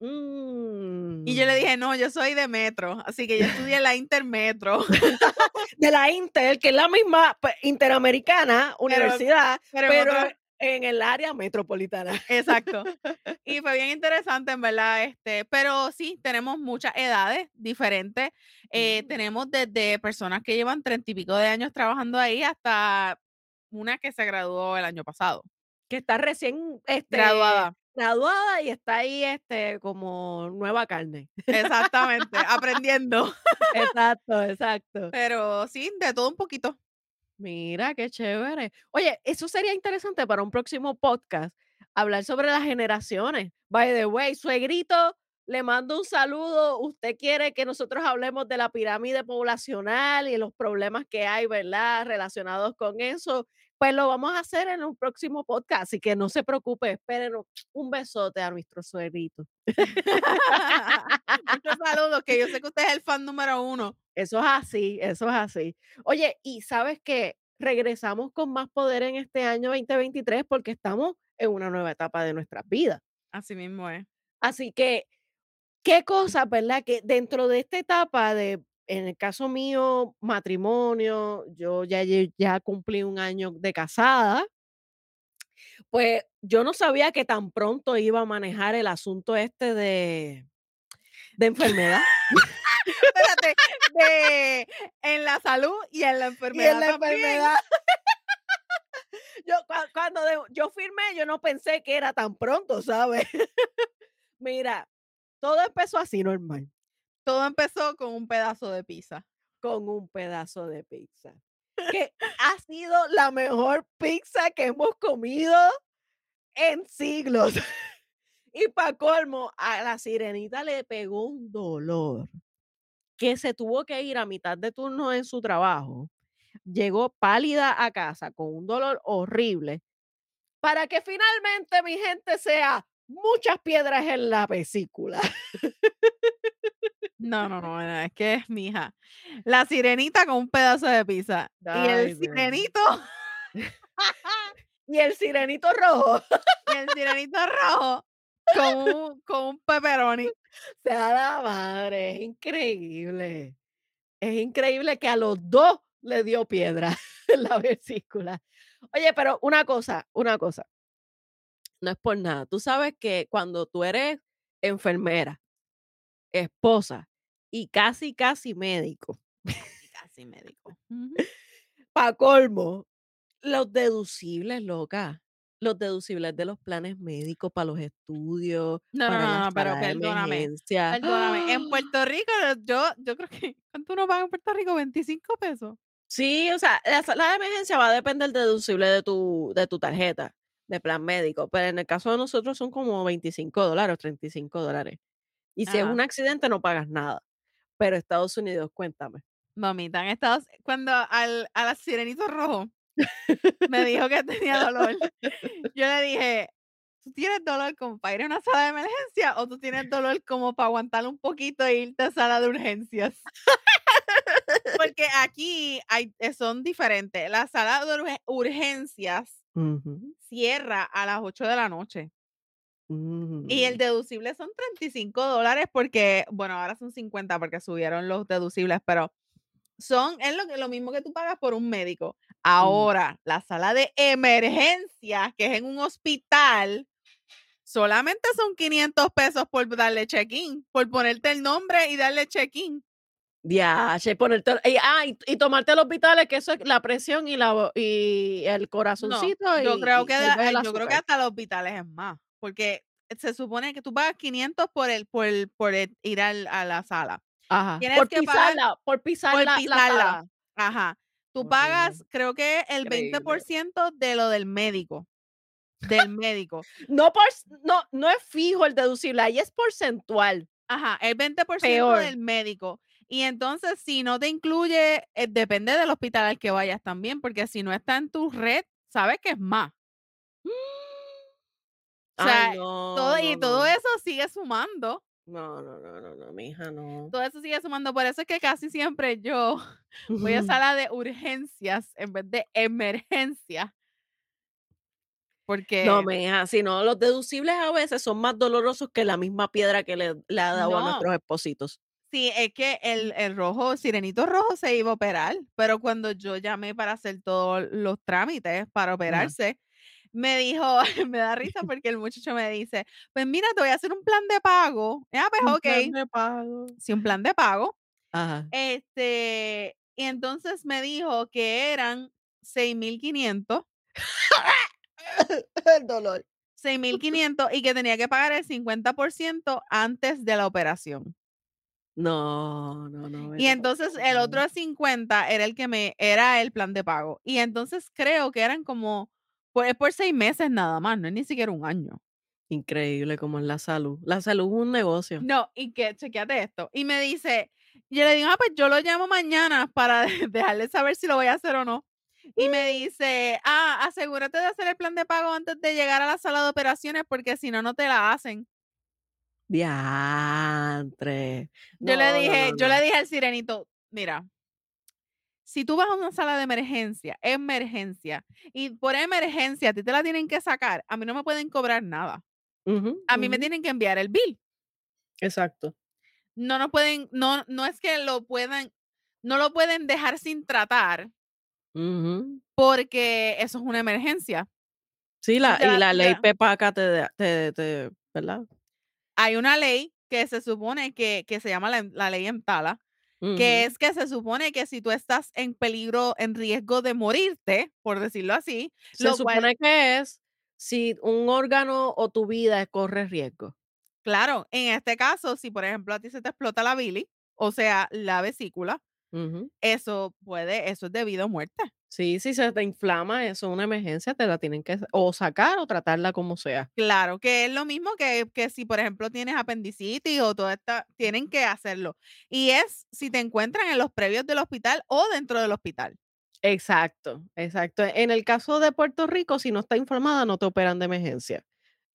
Y yo le mm. dije, no, yo soy de Metro, así que yo estudié en la Intermetro. De la Intel, que es la misma pues, interamericana universidad, pero pero, en otro- en el área metropolitana. Exacto. Y fue bien interesante, en verdad. Este, pero sí, tenemos muchas edades diferentes. Eh, Mm. Tenemos desde personas que llevan treinta y pico de años trabajando ahí hasta una que se graduó el año pasado. Que está recién este, Graduada. graduada y está ahí este, como nueva carne. Exactamente, aprendiendo. Exacto, exacto. Pero sí, de todo un poquito. Mira, qué chévere. Oye, eso sería interesante para un próximo podcast, hablar sobre las generaciones. By the way, suegrito, le mando un saludo. Usted quiere que nosotros hablemos de la pirámide poblacional y los problemas que hay, ¿verdad? Relacionados con eso. Pues lo vamos a hacer en un próximo podcast, así que no se preocupe, espérenos. Un besote a nuestro suegrito. Muchos saludos, que yo sé que usted es el fan número uno. Eso es así, eso es así. Oye, y sabes que regresamos con más poder en este año 2023 porque estamos en una nueva etapa de nuestras vidas. Así mismo es. Así que, ¿qué cosas, verdad? Que dentro de esta etapa de, en el caso mío, matrimonio, yo ya, ya cumplí un año de casada, pues yo no sabía que tan pronto iba a manejar el asunto este de, de enfermedad. espérate, de en la salud y en la Y enfermedad en la enfermedad. Yo cua cuando de yo firmé, yo no pensé que era tan pronto, ¿sabes? Mira, todo empezó así normal, Todo empezó con un pedazo de pizza. con un pedazo de pizza, que ha sido la mejor pizza que hemos comido en siglos. Y para colmo, a la sirenita le pegó un dolor, que se tuvo que ir a mitad de turno en su trabajo. Llegó pálida a casa con un dolor horrible, para que finalmente, mi gente, sea muchas piedras en la vesícula. No, no, no, es que es mi hija. La sirenita con un pedazo de pizza. y el sirenito, Y el sirenito rojo y el sirenito rojo con un, con un pepperoni. se da la madre, es increíble. Es increíble que a los dos le dio piedra en la vesícula. Oye, pero una cosa, una cosa. No es por nada. Tú sabes que cuando tú eres enfermera, esposa y casi, casi médico, Casi médico. Pa' colmo, los deducibles, loca. Los deducibles de los planes médicos para los estudios, No, no, para no, pero perdóname. Perdóname, en Puerto Rico yo, yo creo que, ¿cuánto uno paga en Puerto Rico? 25 pesos. Sí, o sea, la sala de emergencia va a depender del deducible de tu, de tu tarjeta de plan médico, pero en el caso de nosotros son como 25 dólares o 35 dólares. Y si es un accidente no pagas nada. Pero Estados Unidos, cuéntame. Mamita, en Estados cuando al, a la sirenito rojo me dijo que tenía dolor, yo le dije, ¿tú tienes dolor como para ir a una sala de emergencia o tú tienes dolor como para aguantar un poquito e irte a sala de urgencias? Porque aquí hay, eh, son diferentes. La sala de urge- urgencias cierra a las 8 de la noche. Y el ujú. deducible son 35 dólares porque, bueno, ahora son 50 porque subieron los deducibles, pero son, es lo, lo mismo que tú pagas por un médico. Ahora, la sala de emergencia, que es en un hospital, solamente son 500 pesos por darle check-in, por ponerte el nombre y darle check-in. Diache, ponerte, y, ah, y, y tomarte los vitales, que eso es la presión y, la, y el No, corazoncito. yo creo y que, el yo creo que hasta los hospitales es más, porque se supone que tú pagas 500 por el, por el- por el ir al- a la sala. Ajá, Tienes por que pagar pisarla, por pisar por la, la pisarla. sala. Ajá. Tú pagas, creo que el Increíble. 20% de lo del médico. Del médico. No, por, no, no es fijo el deducible, ahí es porcentual. Ajá, el 20% Peor. del médico. Y entonces, si no te incluye, eh, depende del hospital al que vayas también, porque si no está en tu red, sabes que es más. O sea, Ay, no, todo, y no, todo eso sigue sumando. No, no, no, no, no, mi hija, no. Todo eso sigue sumando. Por eso es que casi siempre yo voy a sala de urgencias en vez de emergencia. Porque No, mi hija, si no, los deducibles a veces son más dolorosos que la misma piedra que le, le ha dado a nuestros espositos. Sí, es que el, el rojo, Sirenito Rojo se iba a operar, pero cuando yo llamé para hacer todos los trámites para operarse, me dijo, me da risa porque el muchacho me dice, pues mira, te voy a hacer un plan de pago. Ah, pues Un ok, plan de pago. sí, un plan de pago. Ajá. Este, y entonces me dijo que eran 6,500, el dolor. 6,500 y que tenía que pagar el 50% antes de la operación. No, no, no. Y entonces el otro 50 era el que me era el plan de pago. Y entonces creo que eran como pues por seis meses nada más, no es ni siquiera un año. Increíble como es la salud. La salud es un negocio. No, y que chequeate esto. Y me dice, yo le digo, ah, pues yo lo llamo mañana para dejarle saber si lo voy a hacer o no. Y me dice, ah, asegúrate de hacer el plan de pago antes de llegar a la sala de operaciones porque si no, no te la hacen. Diantre. Yo No, le dije, no, yo le dije al sirenito, mira, si tú vas a una sala de emergencia, emergencia, y por emergencia a ti te la tienen que sacar, a mí no me pueden cobrar nada. A mí me tienen que enviar el bill. Exacto. No nos pueden, no, no es que lo puedan, no lo pueden dejar sin tratar porque eso es una emergencia. Sí, la, y la- ley PEPACA te, te, te, ¿verdad? Hay una ley que se supone que, que se llama la, la ley Que es que se supone que si tú estás en peligro, en riesgo de morirte, por decirlo así, Se lo cual supone que es si un órgano o tu vida corre riesgo. claro, en este caso, si por ejemplo a ti se te explota la bilis, o sea, la vesícula, eso puede eso es debido a muerte. Sí, si se te inflama, eso es una emergencia, te la tienen que o sacar o tratarla como sea. Claro, que es lo mismo que que si, por ejemplo, tienes apendicitis o toda esta tienen que hacerlo. Y es si te encuentran en los previos del hospital o dentro del hospital. Exacto, exacto. En el caso de Puerto Rico, si no está inflamada, no te operan de emergencia,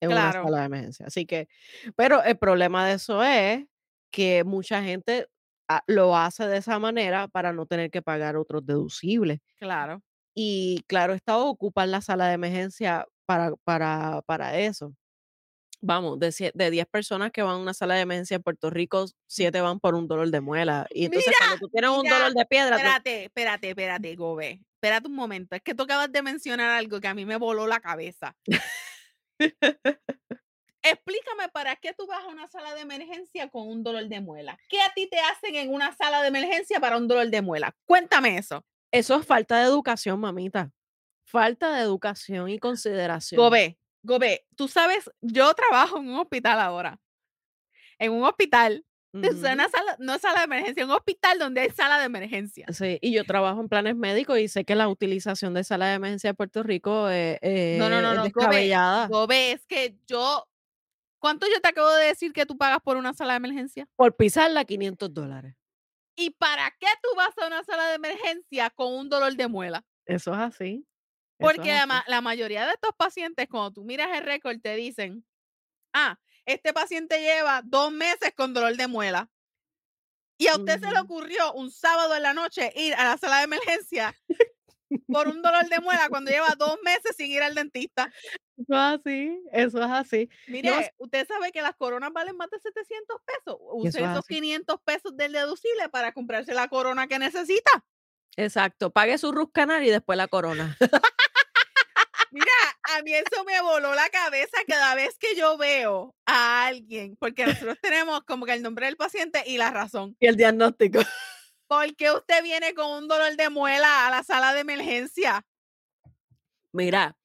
en una Claro, sala de emergencia. Así que, pero el problema de eso es que mucha gente lo hace de esa manera para no tener que pagar otros deducibles. claro. Y claro está, ocupan la sala de emergencia para, para, para eso. Vamos, de, sie- de 10 personas que van a una sala de emergencia en Puerto Rico, 7 van por un dolor de muela. Y entonces Mira, cuando tú tienes un mira, dolor de piedra, espérate, espérate, espérate, Gobe. Espérate un momento, es que tú acabas de mencionar algo que a mí me voló la cabeza. Para qué tú vas a una sala de emergencia con un dolor de muela. ¿Qué a ti te hacen en una sala de emergencia para un dolor de muela? Cuéntame eso. Eso es falta de educación, mamita. Falta de educación y consideración. Gobe, Gobe, tú sabes, yo trabajo en un hospital ahora. En un hospital. Ujú. una sala, no sala de emergencia, un hospital donde hay sala de emergencia. Sí, y yo trabajo en planes médicos y sé que la utilización de sala de emergencia de Puerto Rico, eh, No, no, eh, no, es no, Gobe, descabellada. Gobe, es que yo ¿Cuánto yo te acabo de decir que tú pagas por una sala de emergencia? Por pisarla, $500. ¿Y para qué tú vas a una sala de emergencia con un dolor de muela? Eso es así, eso es Porque la, así. la mayoría de estos pacientes, cuando tú miras el récord, te dicen, ah, este paciente lleva dos meses con dolor de muela. Y a usted se le ocurrió un sábado en la noche ir a la sala de emergencia por un dolor de muela cuando lleva dos meses sin ir al dentista. Eso es así, eso es así. No, Mire, usted sabe que las coronas valen más de 700 pesos. eso Use es esos así. 500 pesos del deducible para comprarse la corona que necesita. Exacto, pague su root canal y después la corona. Mira, a mí eso me voló la cabeza cada vez que yo veo a alguien, porque nosotros tenemos como que el nombre del paciente y la razón. Y el diagnóstico. ¿Por qué usted viene con un dolor de muela a la sala de emergencia? Mira,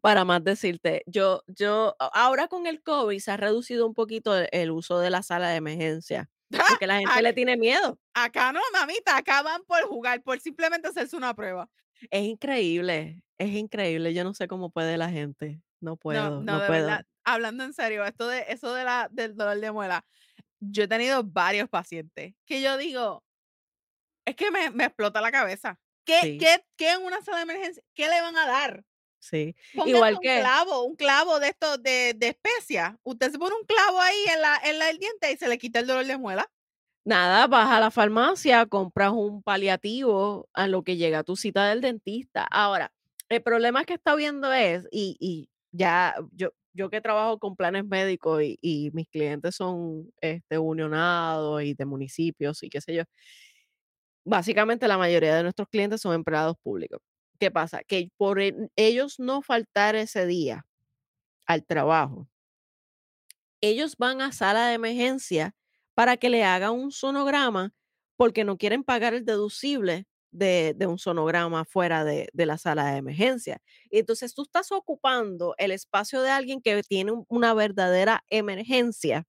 para más decirte, yo yo ahora con el COVID se ha reducido un poquito el el uso de la sala de emergencia, porque la gente le tiene miedo. Acá no, mamita, acá van por jugar, por simplemente hacerse una prueba. Es increíble, es increíble, yo no sé cómo puede la gente, no puedo, no, puedo. verdad, hablando en serio, esto de eso de la del dolor de muela, yo he tenido varios pacientes que yo digo, es que me, me explota la cabeza. ¿Qué, Sí, qué, ¿Qué en una sala de emergencia? ¿Qué le van a dar? sí. Igual un que clavo, un clavo de estos de, de especia. Usted se pone un clavo ahí en la, en la del diente y se le quita el dolor de muela. nada, vas a la farmacia, compras un paliativo a lo que llega tu cita del dentista. Ahora, el problema que está viendo es, y y ya yo yo que trabajo con planes médicos y y mis clientes son, este, unionados y de municipios y qué sé yo. Básicamente, la mayoría de nuestros clientes son empleados públicos. ¿Qué pasa? Que por el ellos no faltar ese día al trabajo, ellos van a sala de emergencia para que le hagan un sonograma, porque no quieren pagar el deducible de un sonograma fuera de de la sala de emergencia. Entonces, tú estás ocupando el espacio de alguien que tiene un una verdadera emergencia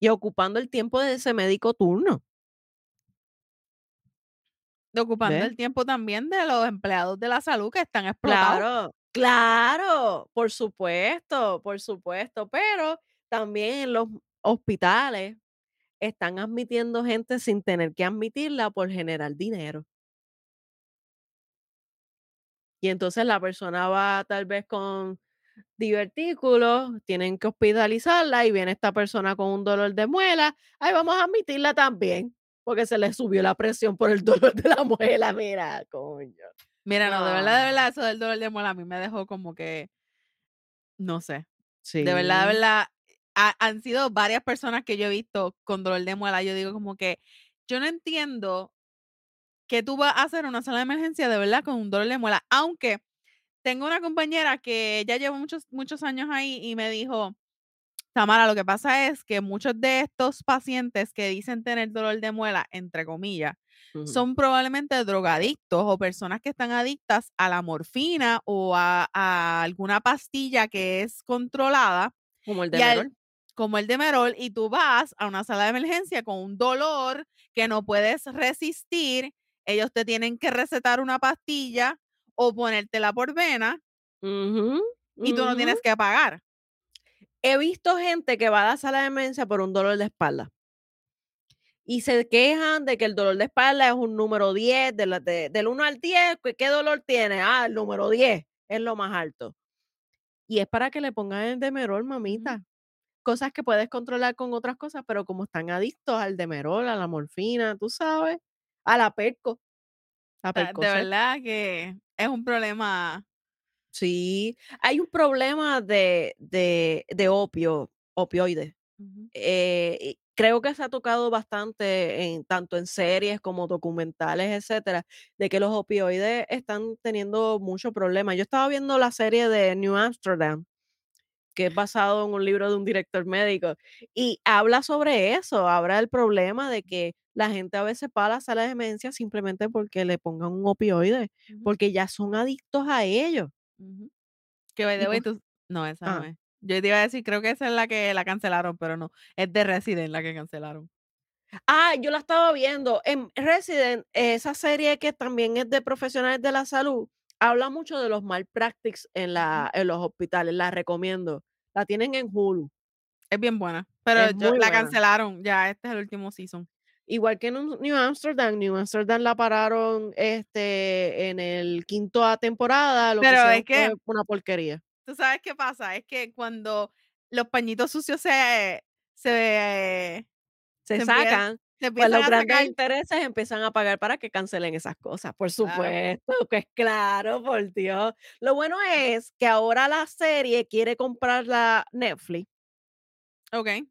y ocupando el tiempo de ese médico turno, Ocupando ¿ves? el tiempo también de los empleados de la salud que están explotados. Claro, claro, por supuesto, por supuesto, pero también en los hospitales están admitiendo gente sin tener que admitirla por generar dinero. Y entonces la persona va tal vez con divertículos, tienen que hospitalizarla y viene esta persona con un dolor de muela, ay, vamos a admitirla también, porque se le subió la presión por el dolor de la muela, mira, coño. Mira, no, de verdad, de verdad, eso del dolor de muela a mí me dejó como que, no sé, de verdad, de sí, verdad, ha- han sido varias personas que yo he visto con dolor de muela. Yo digo como que yo no entiendo que tú vas a hacer una sala de emergencia de verdad con un dolor de muela, aunque tengo una compañera que ya lleva muchos, muchos años ahí y me dijo, Tamara, lo que pasa es que muchos de estos pacientes que dicen tener dolor de muela, entre comillas, son probablemente drogadictos o personas que están adictas a la morfina o a, a alguna pastilla que es controlada, Como el y al- Demerol. como el Demerol, y tú vas a una sala de emergencia con un dolor que no puedes resistir, ellos te tienen que recetar una pastilla o ponértela por vena y tú no tienes que pagar. He visto gente que va a la sala de emergencia por un dolor de espalda. Y se quejan de que el dolor de espalda es un número 10, de la de del 1 al 10, ¿qué dolor tiene? Ah, el número 10 es lo más alto. Y es para que le pongan el Demerol, mamita. Cosas que puedes controlar con otras cosas, pero como están adictos al Demerol, a la morfina, tú sabes, a la Perco, sea, de verdad que es un problema. Sí, hay un problema de de de opio opioides. Ujú, Eh, y creo que se ha tocado bastante en tanto en series como documentales, etcétera, de que los opioides están teniendo mucho problema. Yo estaba viendo la serie de New Amsterdam, que es basado en un libro de un director médico, y habla sobre eso, habla del problema de que la gente a veces va a la sala de emergencia simplemente porque le pongan un opioide, ujú, porque ya son adictos a ellos. Ujú. Que by Y the way, pues tú no, esa no ah. es. Yo te iba a decir, creo que esa es la que la cancelaron, pero no, es de Resident la que cancelaron. Ah, yo la estaba viendo. En Resident, esa serie que también es de profesionales de la salud, habla mucho de los malpractice en Ujú. la en los hospitales, la recomiendo. La tienen en Hulu, Es bien buena, pero es yo muy la buena. cancelaron, ya este es el último season. Igual que en New Amsterdam, New Amsterdam la pararon, este, en el quinto a temporada, lo que Pero es que, fue una porquería. ¿tú sabes qué pasa? Es que cuando los pañitos sucios se se Se sacan, se pues empiezan los a grandes sacar intereses empiezan a pagar para que cancelen esas cosas, por claro, supuesto, que es claro, por Dios. Lo bueno es que ahora la serie quiere comprarla Netflix okey.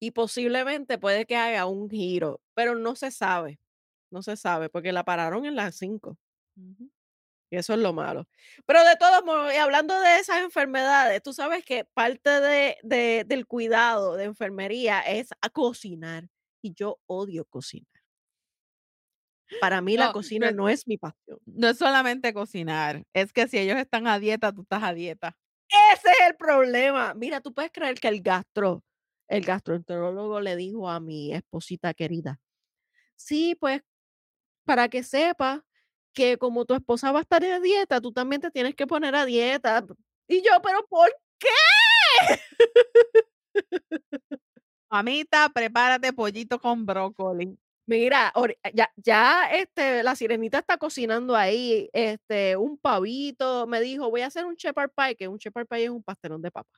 Y posiblemente puede que haga un giro, pero no se sabe, no se sabe, porque la pararon en las 5 Ujú. y eso es lo malo. Pero de todos modos, y hablando de esas enfermedades, tú sabes que parte de de del cuidado de enfermería es a cocinar, y yo odio cocinar. Para mí la No, no cocina es no es mi pasión. no es solamente cocinar, es que si ellos están a dieta, tú estás a dieta. Ese es el problema. Mira, tú puedes creer que el gastro el gastroenterólogo le dijo a mi esposita querida: "Sí, pues, para que sepas que como tu esposa va a estar a dieta, tú también te tienes que poner a dieta". Y yo: "¿Pero por qué?". Mamita, prepárate pollito con brócoli. Mira, ya ya, este, la sirenita está cocinando ahí, este, un pavito, me dijo: "Voy a hacer un shepherd pie", que un shepherd pie es un pastelón de papa.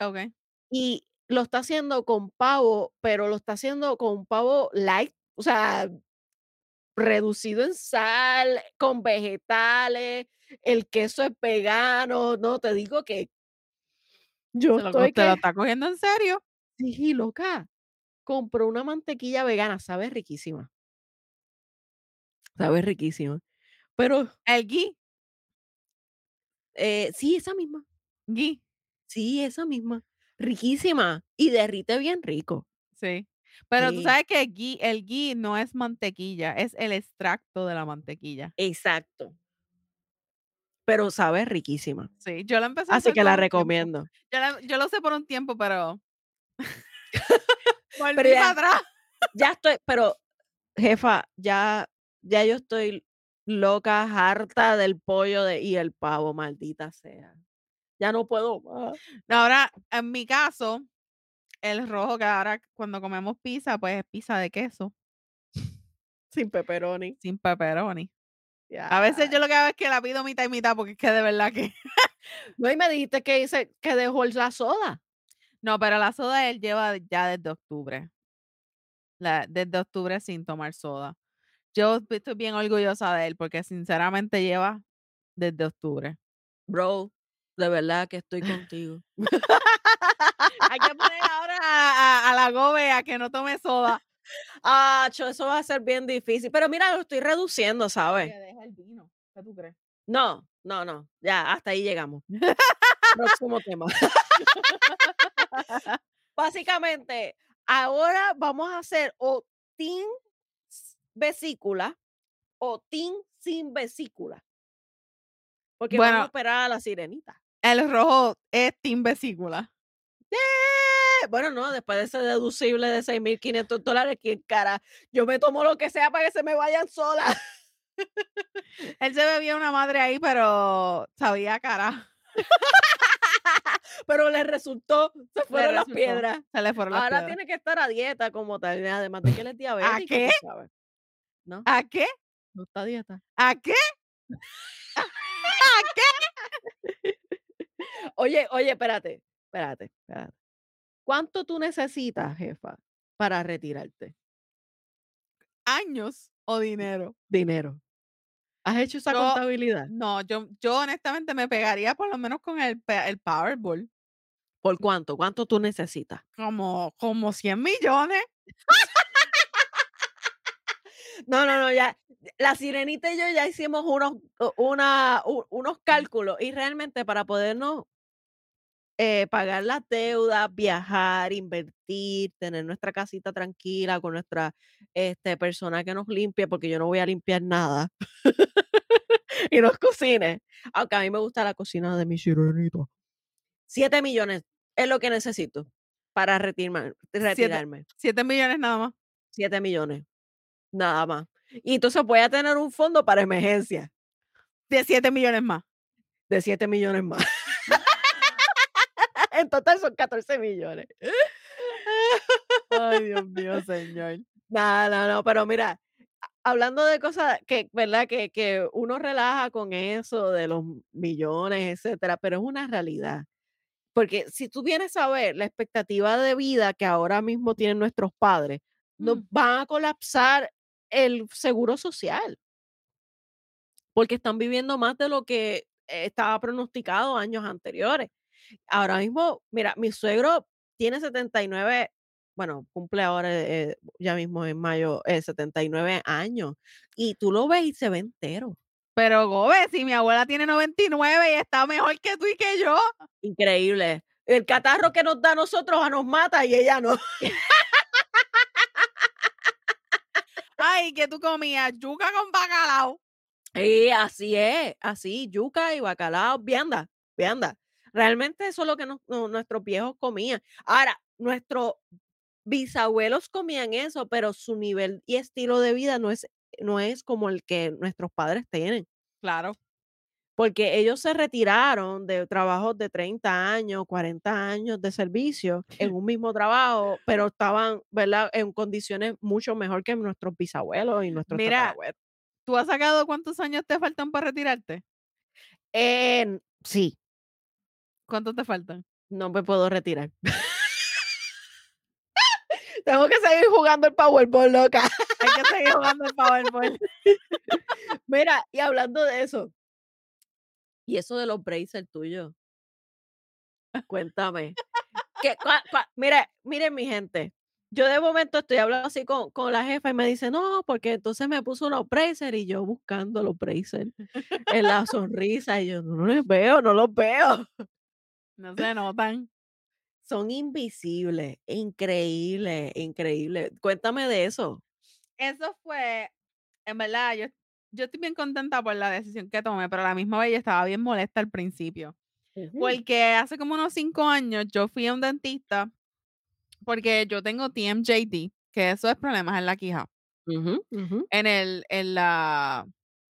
Okey. Y lo está haciendo con pavo, pero lo está haciendo con pavo light, o sea, reducido en sal, con vegetales, el queso es vegano, no, te digo que yo Se lo estoy te lo que está cogiendo en serio. sí, loca, compró una mantequilla vegana, sabe riquísima, sabe riquísima, pero, El ghee, eh, sí, esa misma, ghee, sí, esa misma, riquísima y derrite bien rico, sí. Pero tú sí, sabes que ghee el ghee no es mantequilla, es el extracto de la mantequilla. exacto, pero sabe riquísima, Sí, yo la empecé a así que por la un tiempo. recomiendo. Yo la yo lo usé por un tiempo, pero Pero volví para ya atrás. ya estoy pero, jefa, ya ya yo estoy loca, harta del pollo de y el pavo, maldita sea. Ya no puedo más. Ahora, en mi caso, el rojo que ahora cuando comemos pizza, pues es pizza de queso, Sin pepperoni. sin pepperoni. A veces yo lo que hago es que la pido mitad y mitad, porque es que de verdad que No, y me dijiste que hice que dejó la soda. no, pero la soda él lleva ya desde octubre. La desde octubre sin tomar soda. Yo estoy bien orgullosa de él, porque sinceramente lleva desde octubre. Bro, de verdad que estoy contigo. Hay que poner ahora a a a la Gobe a que no tome soda. Acho, eso va a ser bien difícil, pero mira, lo estoy reduciendo, ¿sabes? Que deje el vino, ¿qué tú crees? No, no, no, ya, hasta ahí llegamos. Próximo tema. Básicamente, ahora vamos a hacer o s vesícula o team sin vesícula. Porque vamos a Bueno operar a la sirenita. El rojo es team vesícula. ¡Yeah! Bueno, no, después de ese deducible de $6500 ¿quién cara? Yo me tomo lo que sea para que se me vayan solas. Él se bebía una madre ahí, pero sabía a cara. Pero le resultó, se fueron las piedras. se le fueron las Ahora piedras. tiene que estar a dieta como tal, además de que él es diabético, qué? sabes. ¿No? ¿A qué? No está a dieta. ¿A qué? ¿A qué? Oye, oye, espérate, espérate, espérate. ¿Cuánto tú necesitas, jefa, para retirarte? ¿Años o dinero? Dinero. ¿Has hecho esa Yo contabilidad? no, yo yo honestamente me pegaría por lo menos con el pe el Powerball. ¿Por cuánto? ¿Cuánto tú necesitas? Como como 100 millones. No, no, no, ya, la sirenita y yo ya hicimos unos u una u unos cálculos y realmente para podernos eh, pagar las deudas, viajar, invertir, tener nuestra casita tranquila con nuestra, este, persona que nos limpie, porque yo no voy a limpiar nada. Y nos cocine, aunque a mí me gusta la cocina de mi sirenita. 7 millones es lo que necesito para retirma 7 retirarme. 7 millones nada más. 7 millones, nada más. Y entonces voy a tener un fondo para emergencias. De 7 millones más. De 7 millones más. En total son 14 millones. Ay, Dios mío, señor. No, no, no, pero mira, ha hablando de cosas que, ¿verdad? Que que uno relaja con eso de los millones, etcétera, pero es una realidad. Porque si tú vienes a ver la expectativa de vida que ahora mismo tienen nuestros padres, nos Mm. van a colapsar el seguro social. Porque están viviendo más de lo que estaba pronosticado años anteriores. Ahora mismo, mira, mi suegro tiene 79, bueno, cumple ahora, eh, ya mismo en mayo, eh, 79 años, y tú lo ves y se ve entero. Pero, Gobe, si mi abuela tiene 99 y está mejor que tú y que yo. Increíble. El catarro que nos da a nosotros, a nos mata y ella no. Ay, ¿qué tú comías? Yuca con bacalao. Sí, así es, así, yuca y bacalao, vianda, vianda. Realmente eso es lo que nos nu nuestros viejos comían. Ahora, nuestros bisabuelos comían eso, pero su nivel y estilo de vida no es no es como el que nuestros padres tienen. Claro. Porque ellos se retiraron de trabajos de 30 años, 40 años de servicio en un mismo trabajo, pero estaban, ¿verdad? En condiciones mucho mejor que nuestros bisabuelos y nuestros Mira. ¿tú has sacado cuántos años te faltan para retirarte? Sí. ¿Cuántos te faltan? No me puedo retirar. Tengo que seguir jugando el Powerball, loca. Hay que seguir jugando el Powerball. Mira, y hablando de eso. ¿Y eso de los braces tuyos? Cuéntame. ¿Qué cua cua? Mire, miren, mi gente, yo de momento estoy hablando así con con la jefa y me dice: "No, porque entonces me puso unos braces", y yo buscando los braces en la sonrisa, y yo: "No los veo, no los veo". No se notan. Son invisibles, increíble, increíble. Cuéntame de eso. Eso fue, en verdad, yo yo estoy bien contenta por la decisión que tomé, pero a la misma vez yo estaba bien molesta al principio. Ujú. Porque hace como unos 5 años yo fui a un dentista porque yo tengo TMJD, que eso es problemas en la quija. Ujú, ujú. En el en la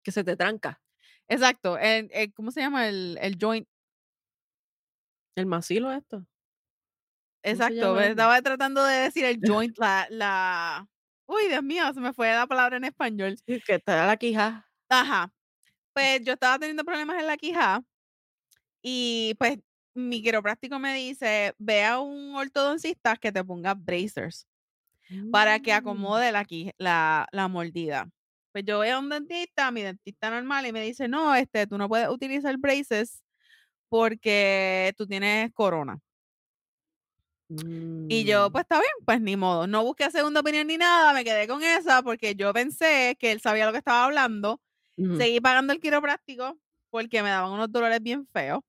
Que se te tranca. exacto, en en ¿cómo se llama? El el joint. ¿El macilo esto? ¿Cómo se Exacto, me estaba tratando de decir el joint, la la uy, Dios mío, se me fue la palabra en español. Sí, que da la quija. Ajá. Pues yo estaba teniendo problemas en la quija y, pues, mi quiropráctico me dice: "Ve a un ortodoncista que te ponga bracers para que Mm. acomode la la la mordida". Pues yo voy a un dentista, mi dentista normal, y me dice: "No, este, tú no puedes utilizar braces porque tú tienes corona". Y yo: Mm. "Pues está bien, pues ni modo". No busqué segunda opinión ni nada, me quedé con esa porque yo pensé que él sabía lo que estaba hablando. Ujú. Seguí pagando el quiropráctico porque me daban unos dolores bien feos.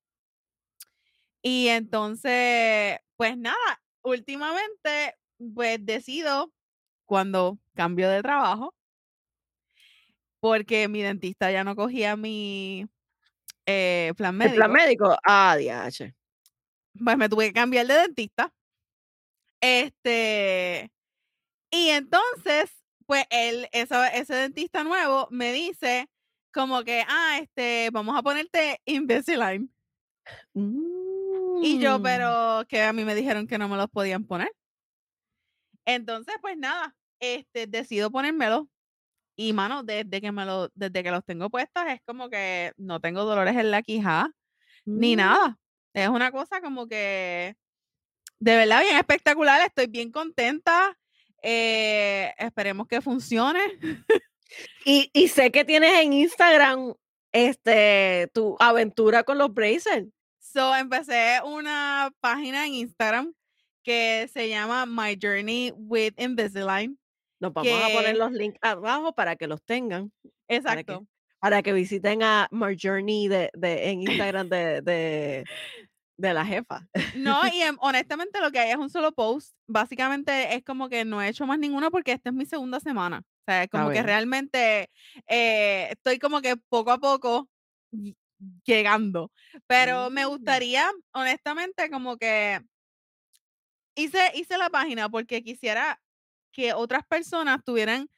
Y entonces, Pues nada, últimamente, pues decido cuando cambio de trabajo porque mi dentista ya no cogía mi, eh, plan ¿El plan médico. médico? Ah. Pues me tuve que cambiar de dentista. Este, y entonces, pues él, eso ese dentista nuevo me dice como que: "Ah, este, vamos a ponerte Invisalign". Y yo, Mm. pero que a mí me dijeron que no me los podían poner. Entonces, pues nada, este, decido ponérmelo. Y mano, desde que me lo desde que los tengo puestos, es como que no tengo dolores en la quijada, ni Mm. nada. Es una cosa como que de verdad bien espectacular, estoy bien contenta, eh, esperemos que funcione. Y y sé que tienes en Instagram, este, tu aventura con los braces. So, empecé una página en Instagram que se llama My Journey with Invisalign. Nos vamos a poner los links abajo para que los tengan, para que Exacto. para que visiten a My Journey de de en Instagram de de de la jefa. No, y, em, honestamente lo que hay es un solo post. Básicamente es como que no he hecho más ninguno porque esta es mi segunda semana. O sea, Está como que realmente, eh, estoy como que poco a poco ll llegando. Pero me Mm. gustaría, honestamente, como que hice hice la página porque quisiera que otras personas tuvieran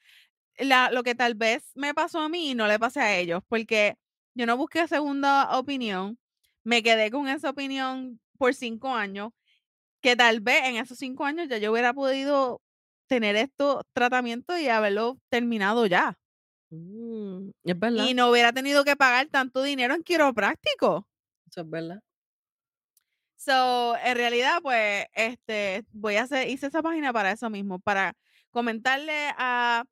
la lo que tal vez me pasó a mí y no le pase a ellos, porque yo no busqué segunda opinión, me quedé con esa opinión por 5 años, que tal vez en esos 5 años ya yo hubiera podido tener estos tratamientos y haberlo terminado ya. Mm, es verdad. Y no hubiera tenido que pagar tanto dinero en quiropráctico. Eso es verdad. So, en realidad, pues, este, voy a hacer hice esa página para eso mismo, para comentarle a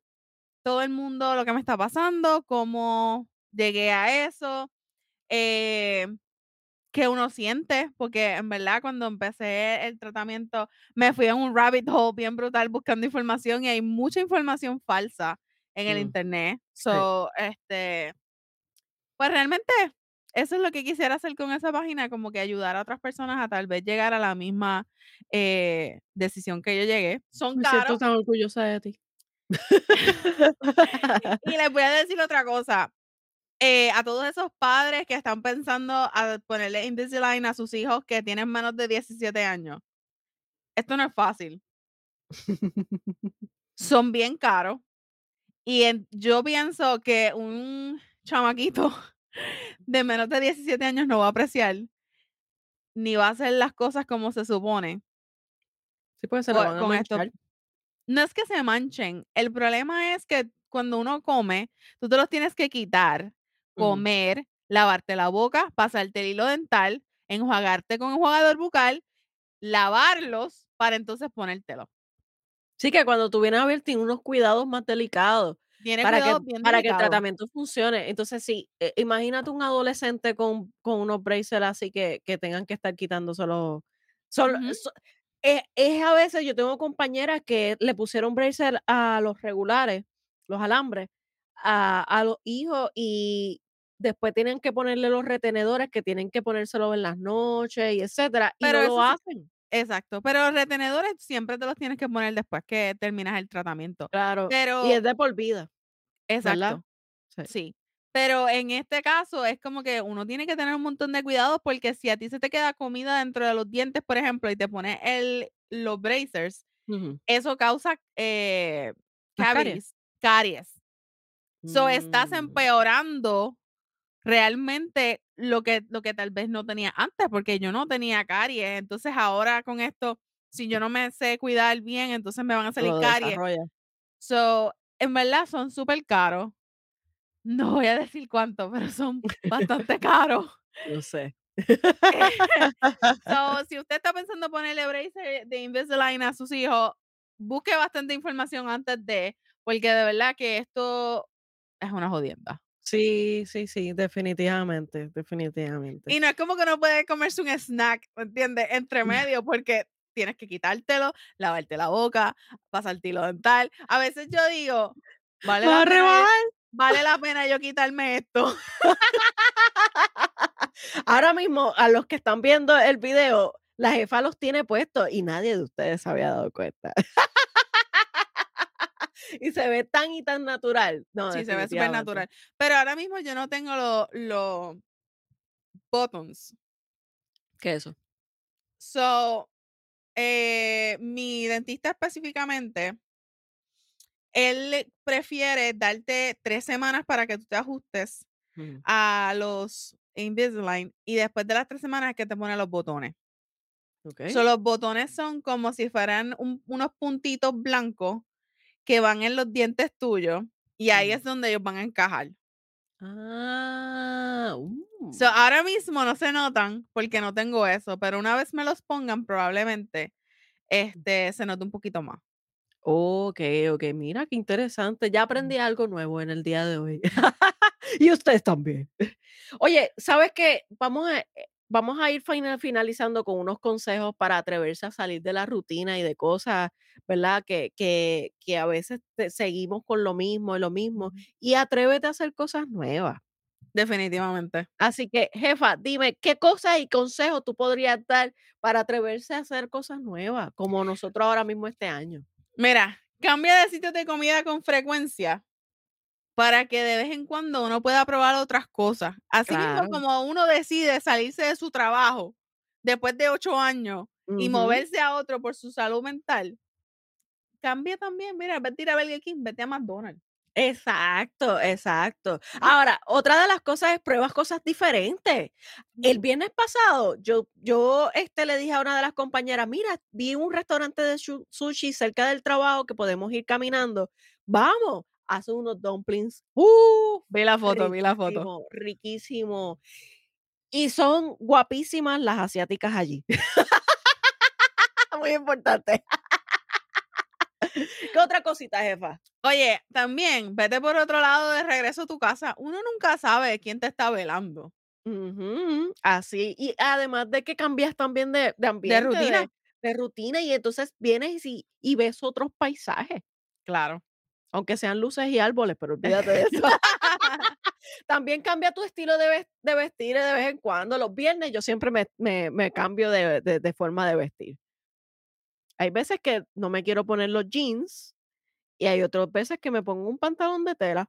todo el mundo lo que me está pasando, cómo llegué a eso, eh, qué uno siente, porque en verdad cuando empecé el tratamiento me fui en un rabbit hole bien brutal buscando información y hay mucha información falsa en el Mm. internet. Sí. So, este pues realmente eso es lo que quisiera hacer con esa página, como que ayudar a otras personas a tal vez llegar a la misma, eh, decisión que yo llegué. Son Me siento caros. tan orgullosa de ti. Y les voy a decir otra cosa, eh, a todos esos padres que están pensando a ponerle Invisalign a sus hijos que tienen menos de 17 años. Esto no es fácil. Son bien caros. Y en yo pienso que un chamaquito de menos de 17 años no va a apreciar ni va a hacer las cosas como se supone. Sí, porque se la Por van a con esto manchar. no es que se manchen, el problema es que cuando uno come, tú te los tienes que quitar, comer, lavarte la boca, pasarte el hilo dental, enjuagarte con enjuagador bucal, lavarlos para entonces ponértelo. Sí, que cuando tú vienes a ver, tiene unos cuidados más delicados Tiene para que para que el tratamiento funcione. Entonces, sí, eh, imagínate un adolescente con con unos braces así que que tengan que estar quitándoselos. Son Ujú. so es es a veces yo tengo compañeras que le pusieron braces a los regulares, los alambres, a a los hijos y después tienen que ponerle los retenedores, que tienen que ponérselos en las noches y etcétera, y Pero no lo hacen. Exacto, pero los retenedores siempre te los tienes que poner después que terminas el tratamiento. Claro, y Pero es de por vida, ¿verdad? Exacto. Sí. Sí. Pero en este caso es como que uno tiene que tener un montón de cuidados, porque si a ti se te queda comida dentro de los dientes, por ejemplo, y te pones el los bracers, Ujú. eso causa, eh, ¿Las caries? caries, caries. So, estás Mm. empeorando realmente lo que lo que tal vez no tenías antes, porque yo no tenía caries. Entonces, ahora con esto, si yo no me sé cuidar bien, entonces me van a salir caries. desarrolla. So, en verdad son supercaros. No voy a decir cuánto, pero son bastante caros. Yo sé. So, si usted está pensando ponerle braces de Invisalign a sus hijos, busque bastante información antes de, porque de verdad que esto es una jodienda. Sí, sí, sí, definitivamente, definitivamente. Y no es como que uno puede comerse un snack, ¿me entiendes? Entre medio, porque tienes que quitártelo, lavarte la boca, pasarte hilo dental. A veces yo digo, vale ¿Vas la pena vale la pena yo quitarme esto. Ahora mismo, a los que están viendo el video, La jefa los tiene puestos y nadie de ustedes se había dado cuenta. Y se ve tan y tan natural. No, Sí, se ve definitivamente. supernatural. Pero ahora mismo yo no tengo los los buttons. ¿Qué es eso? So, eh, mi dentista específicamente, él prefiere darte 3 semanas para que tú te ajustes Ujú. a los Invisalign y después de las 3 semanas es que te pone los botones. Okey. So, los botones son como si fueran un unos puntitos blancos que van en los dientes tuyos y ahí es donde ellos van a encajar. Ah, So, uh. ahora mismo no se notan porque no tengo eso, pero una vez me los pongan probablemente, este, se note un poquito más. Okey, okey. Mira, qué interesante. Ya aprendí algo nuevo en el día de hoy. Y ustedes también. Oye, ¿sabes qué? Vamos a, eh, vamos a ir final finalizando con unos consejos para atreverse a salir de la rutina y de cosas, ¿verdad? Que que que a veces seguimos con lo mismo y lo mismo, y atrévete a hacer cosas nuevas. Definitivamente. Así que, jefa, dime, ¿qué cosas y consejos tú podrías dar para atreverse a hacer cosas nuevas, como nosotros ahora mismo este año? Mira, cambia de sitios de comida con frecuencia para que de vez en cuando uno pueda probar otras cosas. Así mismo Claro. como uno decide salirse de su trabajo después de 8 años y moverse a otro por su salud mental cambia también, mira, vez de ir a Burger King, vete a McDonald's. Exacto, exacto. Ahora, otra de las cosas es pruebas cosas diferentes. El viernes pasado, yo yo, este, le dije a una de las compañeras: "Mira, vi un restaurante de sushi cerca del trabajo que podemos ir caminando, vamos". Hace unos dumplings, ¡uh! Vi la foto, vi la foto. riquísimo, riquísimo. Y son guapísimas las asiáticas allí. Muy importante. ¿Qué otra cosita, jefa? Oye, también vete por otro lado de regreso a tu casa. Uno nunca sabe quién te está velando. Así. Y además de que cambias también de de De ambiente, rutina. de de rutina, y entonces vienes y y ves otros paisajes. Claro. Aunque sean luces y árboles, pero olvídate de eso. También cambia tu estilo de de vestir de vez en cuando. Los viernes yo siempre me me me cambio de de de forma de vestir. Hay veces que no me quiero poner los jeans, y hay otras veces que me pongo un pantalón de tela.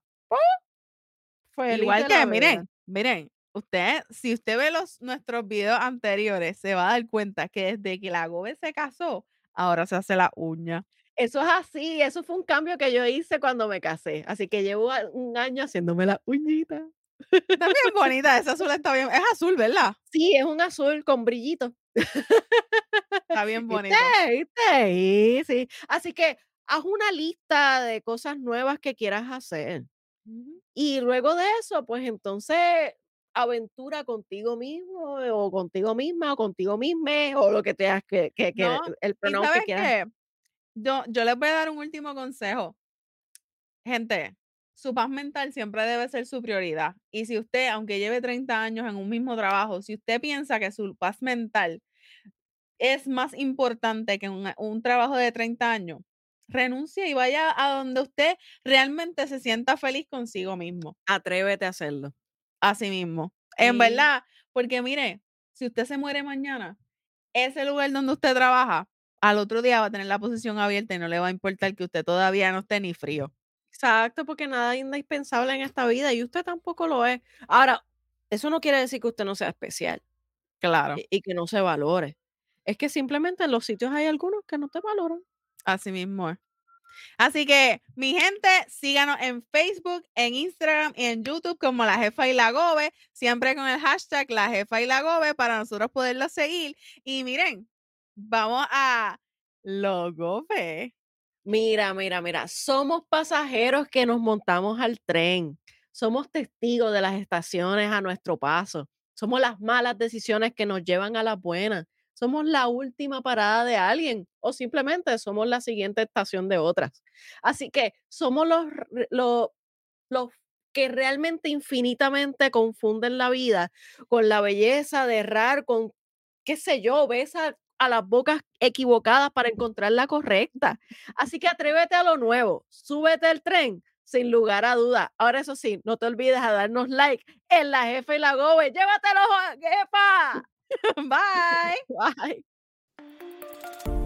Igual que miren, miren, usted, si usted ve los nuestros videos anteriores, se va a dar cuenta que desde que la Gobe se casó, ahora se hace la uña. Eso es así, eso fue un cambio que yo hice cuando me casé, así que llevo un año haciéndome las uñitas. Está bien bonita, ese azul está bien es azul, ¿verdad? Sí, es un azul con brillitos. Está bien bonito. ¿Viste? Sí, sí. Así que haz una lista de cosas nuevas que quieras hacer. Y luego de eso, pues entonces aventura contigo mismo, o contigo misma, o contigo misme, o lo que tengas que que que No, el ¿y pronombre que quieras. Yo yo les voy a dar un último consejo. Gente, su paz mental siempre debe ser su prioridad. Y si usted, aunque lleve 30 años en un mismo trabajo, si usted piensa que su paz mental es más importante que un un trabajo de 30 años, renuncie y vaya a donde usted realmente se sienta feliz consigo mismo. Atrévete a hacerlo. Así mismo. En verdad, porque mire, si usted se muere mañana, ese lugar donde usted trabaja, al otro día va a tener la posición abierta y no le va a importar que usted todavía no esté ni frío. Exacto, porque nada es indispensable en esta vida y usted tampoco lo es. Ahora, eso no quiere decir que usted no sea especial Claro. y y que no se valore. Es que simplemente en los sitios hay algunos que no te valoran. Así mismo es. Así que, mi gente, síganos en Facebook, en Instagram y en YouTube como La Jefa y la Gobe, siempre con el hashtag La Jefa y la Gobe para nosotros poderlos seguir. Y miren, vamos a lo Gobe. Mira, mira, mira, somos pasajeros que nos montamos al tren. Somos testigos de las estaciones a nuestro paso. Somos las malas decisiones que nos llevan a las buenas. Somos la última parada de alguien o simplemente somos la siguiente estación de otras. Así que somos los, r- lo- los que realmente infinitamente confunden la vida con la belleza de errar, con qué sé yo, besa a las bocas equivocadas para encontrar la correcta. Así que atrévete a lo nuevo, súbete al tren sin lugar a duda. Ahora eso sí, no te olvides a darnos like en la jefa y la gobe. Llévatelo, jefa. Bye. Bye.